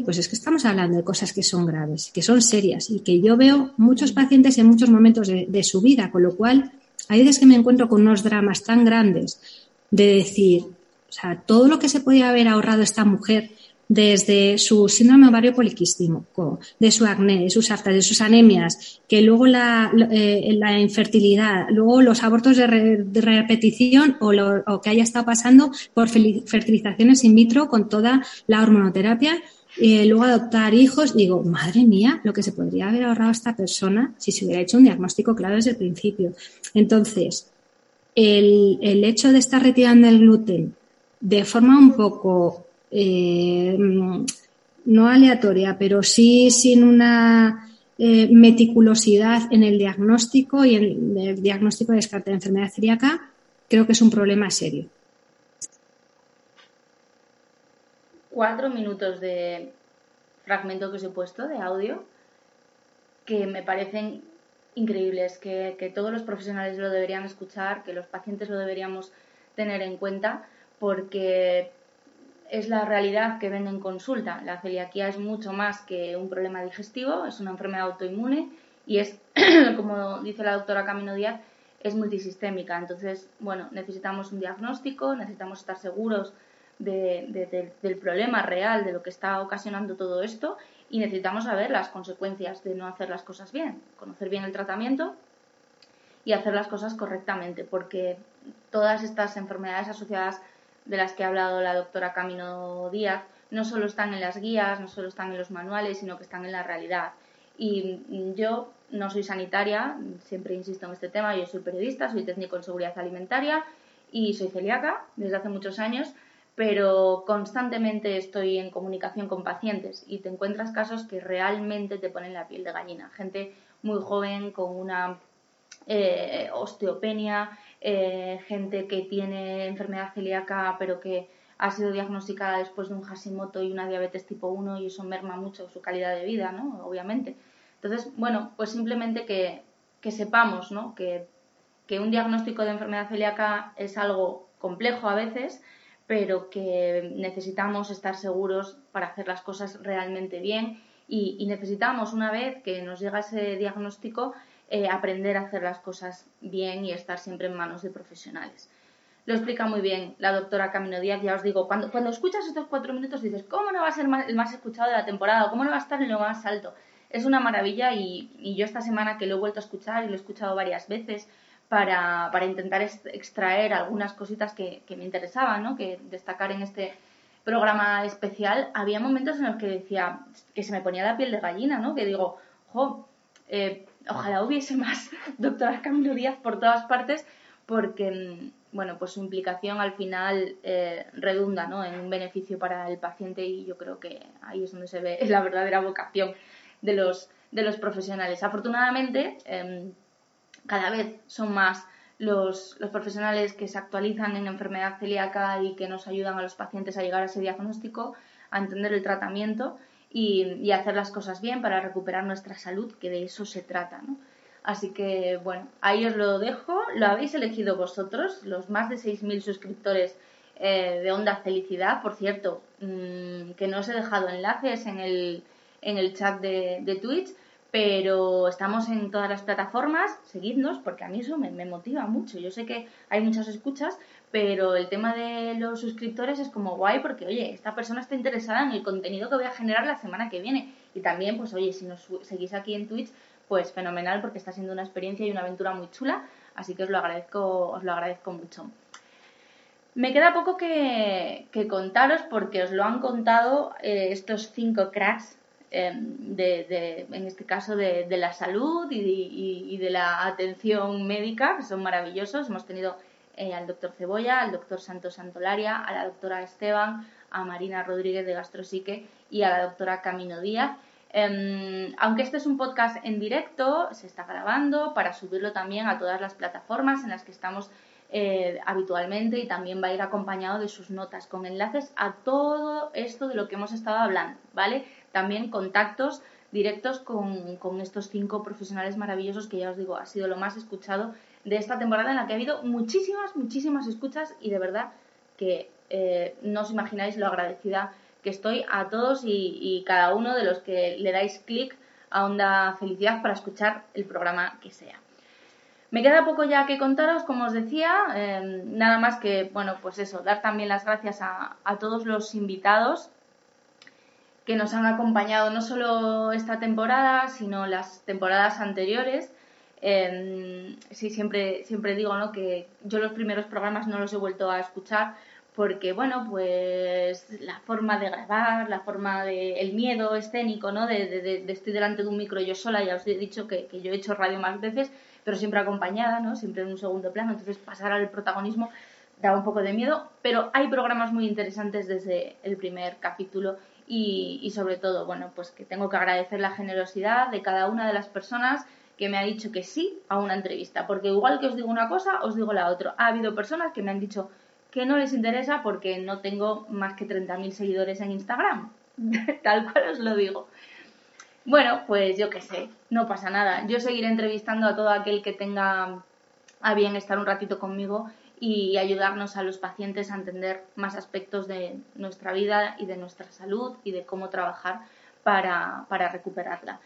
B: pues es que estamos hablando de cosas que son graves, que son serias y que yo veo muchos pacientes en muchos momentos de, su vida, con lo cual hay veces que me encuentro con unos dramas tan grandes de decir, o sea, todo lo que se podía haber ahorrado esta mujer desde su síndrome ovario poliquístico, de su acné, de sus aftas, de sus anemias, que luego la, eh, infertilidad, luego los abortos de, repetición o, o, que haya estado pasando por fertilizaciones in vitro con toda la hormonoterapia eh, luego adoptar hijos, digo, madre mía, lo que se podría haber ahorrado esta persona si se hubiera hecho un diagnóstico claro desde el principio. Entonces, el, hecho de estar retirando el gluten de forma un poco eh, no aleatoria, pero sí sin una eh, meticulosidad en el diagnóstico y en el diagnóstico de descarte de enfermedad celíaca, creo que es un problema serio.
A: Cuatro minutos de fragmento que os he puesto de audio que me parecen increíbles, que, todos los profesionales lo deberían escuchar, que los pacientes lo deberíamos tener en cuenta, porque es la realidad que ven en consulta. La celiaquía es mucho más que un problema digestivo, es una enfermedad autoinmune y es, como dice la doctora Camino Díaz, es multisistémica. Entonces, bueno, necesitamos un diagnóstico, necesitamos estar seguros del problema real, de lo que está ocasionando todo esto y necesitamos saber las consecuencias de no hacer las cosas bien, conocer bien el tratamiento y hacer las cosas correctamente, porque todas estas enfermedades asociadas de las que ha hablado la doctora Camino Díaz no solo están en las guías, no solo están en los manuales, sino que están en la realidad. Y yo no soy sanitaria, siempre insisto en este tema, yo soy periodista, soy técnico en seguridad alimentaria y soy celíaca desde hace muchos años pero constantemente estoy en comunicación con pacientes y te encuentras casos que realmente te ponen la piel de gallina. Gente muy joven con una eh, osteopenia, eh, gente que tiene enfermedad celíaca pero que ha sido diagnosticada después de un Hashimoto y una diabetes tipo 1 y eso merma mucho su calidad de vida, ¿no? Obviamente. Entonces, bueno, pues simplemente que, que sepamos, ¿no? Que, que un diagnóstico de enfermedad celíaca es algo complejo a veces, pero que necesitamos estar seguros para hacer las cosas realmente bien y, necesitamos, una vez que nos llega ese diagnóstico, eh, aprender a hacer las cosas bien y estar siempre en manos de profesionales. Lo explica muy bien la doctora Camino Díaz, ya os digo, cuando, cuando escuchas estos cuatro minutos dices, ¿cómo no va a ser el más escuchado de la temporada? ¿Cómo no va a estar en lo más alto? Es una maravilla y, y yo esta semana que lo he vuelto a escuchar y lo he escuchado varias veces, para, intentar extraer algunas cositas que, me interesaban, ¿no? que destacar en este programa especial, había momentos en los que decía que se me ponía la piel de gallina, ¿no? que digo, jo, eh, ojalá hubiese más doctoras Camilo Díaz por todas partes, porque mm, bueno, pues su implicación al final eh, redunda ¿no? en un beneficio para el paciente y yo creo que ahí es donde se ve la verdadera vocación de los, de los profesionales. Afortunadamente, em, cada vez son más los, los, profesionales que se actualizan en enfermedad celíaca y que nos ayudan a los pacientes a llegar a ese diagnóstico, a entender el tratamiento y, y hacer las cosas bien para recuperar nuestra salud, que de eso se trata. ¿no? Así que bueno, ahí os lo dejo. Lo habéis elegido vosotros, los más de 6.000 suscriptores eh, de Onda Felicidad. Por cierto, mm, que no os he dejado enlaces en el, en el chat de, de, Twitch, pero estamos en todas las plataformas. Seguidnos porque a mí eso me, motiva mucho. Yo sé que hay muchas escuchas, pero el tema de los suscriptores es como guay porque, oye, esta persona está interesada en el contenido que voy a generar la semana que viene. Y también, pues, oye, si nos seguís aquí en Twitch, pues fenomenal porque está siendo una experiencia y una aventura muy chula, así que os lo agradezco, os lo agradezco mucho. Me queda poco que, contaros porque os lo han contado eh, estos cinco cracks em, de, en este caso de, la salud y, de la atención médica, que son maravillosos. Hemos tenido eh, al doctor Cebolla, al doctor Santos Santolaria, a la doctora Esteban, a Marina Rodríguez de Gastrosique y a la doctora Camino Díaz. Em, aunque este es un podcast en directo, se está grabando para subirlo también a todas las plataformas en las que estamos eh, habitualmente y también va a ir acompañado de sus notas con enlaces a todo esto de lo que hemos estado hablando, ¿vale? También contactos directos con, estos cinco profesionales maravillosos que ya os digo, ha sido lo más escuchado de esta temporada en la que ha habido muchísimas, muchísimas escuchas y de verdad que eh, no os imagináis lo agradecida que estoy a todos y, cada uno de los que le dais clic a Onda Felicidad para escuchar el programa que sea. Me queda poco ya que contaros, como os decía, em, nada más que, bueno, pues eso, dar también las gracias a, todos los invitados que nos han acompañado no solo esta temporada, sino las temporadas anteriores. Eh, sí, siempre, siempre digo ¿no? que yo los primeros programas no los he vuelto a escuchar porque bueno, pues la forma de grabar, la forma de el miedo escénico, ¿no? De, de, estoy delante de un micro yo sola, ya os he dicho que, yo he hecho radio más veces, pero siempre acompañada, ¿no? Siempre en un segundo plano, entonces pasar al protagonismo da un poco de miedo, pero hay programas muy interesantes desde el primer capítulo y, sobre todo, bueno, pues que tengo que agradecer la generosidad de cada una de las personas que me ha dicho que sí a una entrevista, porque igual que os digo una cosa, os digo la otra. Ha habido personas que me han dicho que no les interesa porque no tengo más que 30.000 seguidores en Instagram. Tal cual os lo digo. Bueno, pues yo qué sé, no pasa nada. Yo seguiré entrevistando a todo aquel que tenga a bien estar un ratito conmigo y ayudarnos a los pacientes a entender más aspectos de nuestra vida y de nuestra salud y de cómo trabajar para, para recuperarla.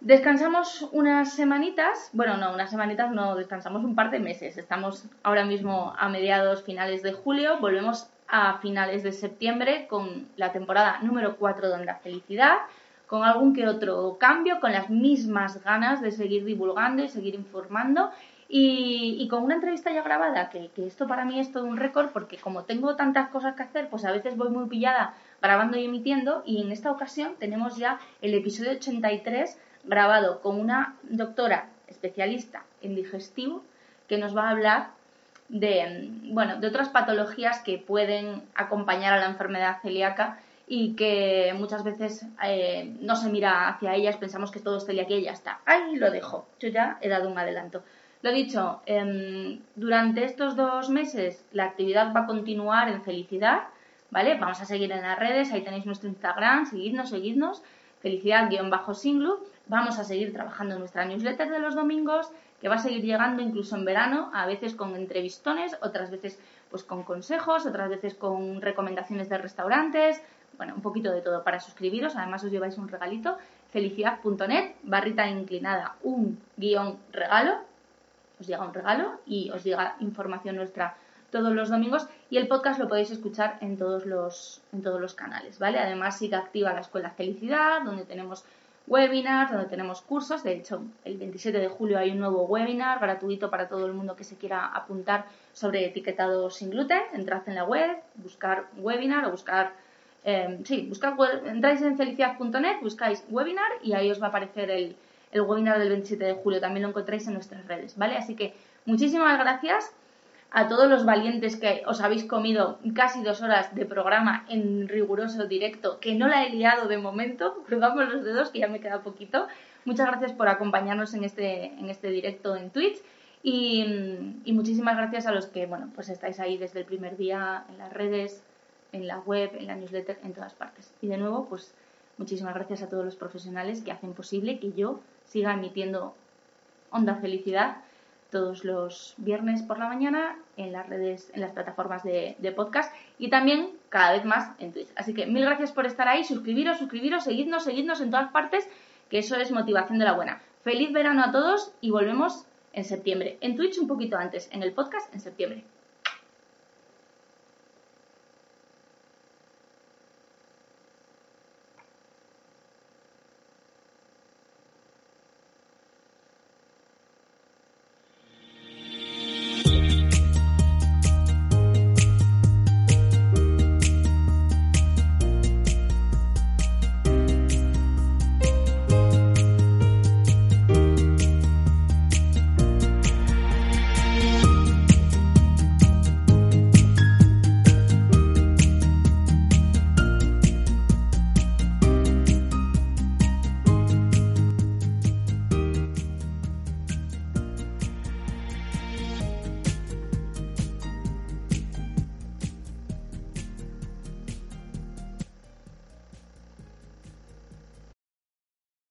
A: Descansamos unas semanitas, bueno, no, unas semanitas no, descansamos un par de meses. Estamos ahora mismo a mediados, finales de julio, volvemos a finales de septiembre con la temporada número 4 de Onda Felicidad, con algún que otro cambio, con las mismas ganas de seguir divulgando y seguir informando y, con una entrevista ya grabada, que, esto para mí es todo un récord porque como tengo tantas cosas que hacer, pues a veces voy muy pillada grabando y emitiendo y en esta ocasión tenemos ya el episodio 83 grabado con una doctora especialista en digestivo que nos va a hablar de, bueno, de otras patologías que pueden acompañar a la enfermedad celíaca y que muchas veces eh, no se mira hacia ellas, pensamos que todo es celiaquía y ya está. Ahí lo dejo, yo ya he dado un adelanto. Lo dicho, em, durante estos dos meses la actividad va a continuar en felicidad, ¿vale? Vamos a seguir en las redes, ahí tenéis nuestro Instagram, seguidnos, seguidnos, felicidad-singlu Vamos a seguir trabajando en nuestra newsletter de los domingos, que va a seguir llegando incluso en verano, a veces con entrevistones, otras veces pues con consejos, otras veces con recomendaciones de restaurantes, bueno, un poquito de todo para suscribiros, además os lleváis un regalito, felicidad.net, barrita inclinada, un guion regalo, os llega un regalo y os llega información nuestra todos los domingos y el podcast lo podéis escuchar en todos los, en todos los canales, ¿vale? Además sigue activa la Escuela Felicidad, donde tenemos webinars, donde tenemos cursos. De hecho, el 27 de julio hay un nuevo webinar gratuito para todo el mundo que se quiera apuntar sobre etiquetado sin gluten. Entrad en la web, buscar webinar o buscar, eh, sí, buscar, entráis en felicidad.net, buscáis webinar y ahí os va a aparecer el, el webinar del 27 de julio. También lo encontráis en nuestras redes, ¿vale? Así que muchísimas gracias a todos los valientes que os habéis comido casi dos horas de programa en riguroso directo, que no la he liado de momento, cruzamos los dedos, que ya me queda poquito. Muchas gracias por acompañarnos en este, en este directo en Twitch y, y, muchísimas gracias a los que, bueno, pues estáis ahí desde el primer día en las redes, en la web, en la newsletter, en todas partes. Y de nuevo, pues muchísimas gracias a todos los profesionales que hacen posible que yo siga emitiendo Onda Felicidad todos los viernes por la mañana en las redes, en las plataformas de, podcast y también cada vez más en Twitch. Así que mil gracias por estar ahí, suscribiros, suscribiros, seguidnos, seguidnos en todas partes, que eso es motivación de la buena. Feliz verano a todos y volvemos en septiembre. En Twitch un poquito antes, en el podcast en septiembre.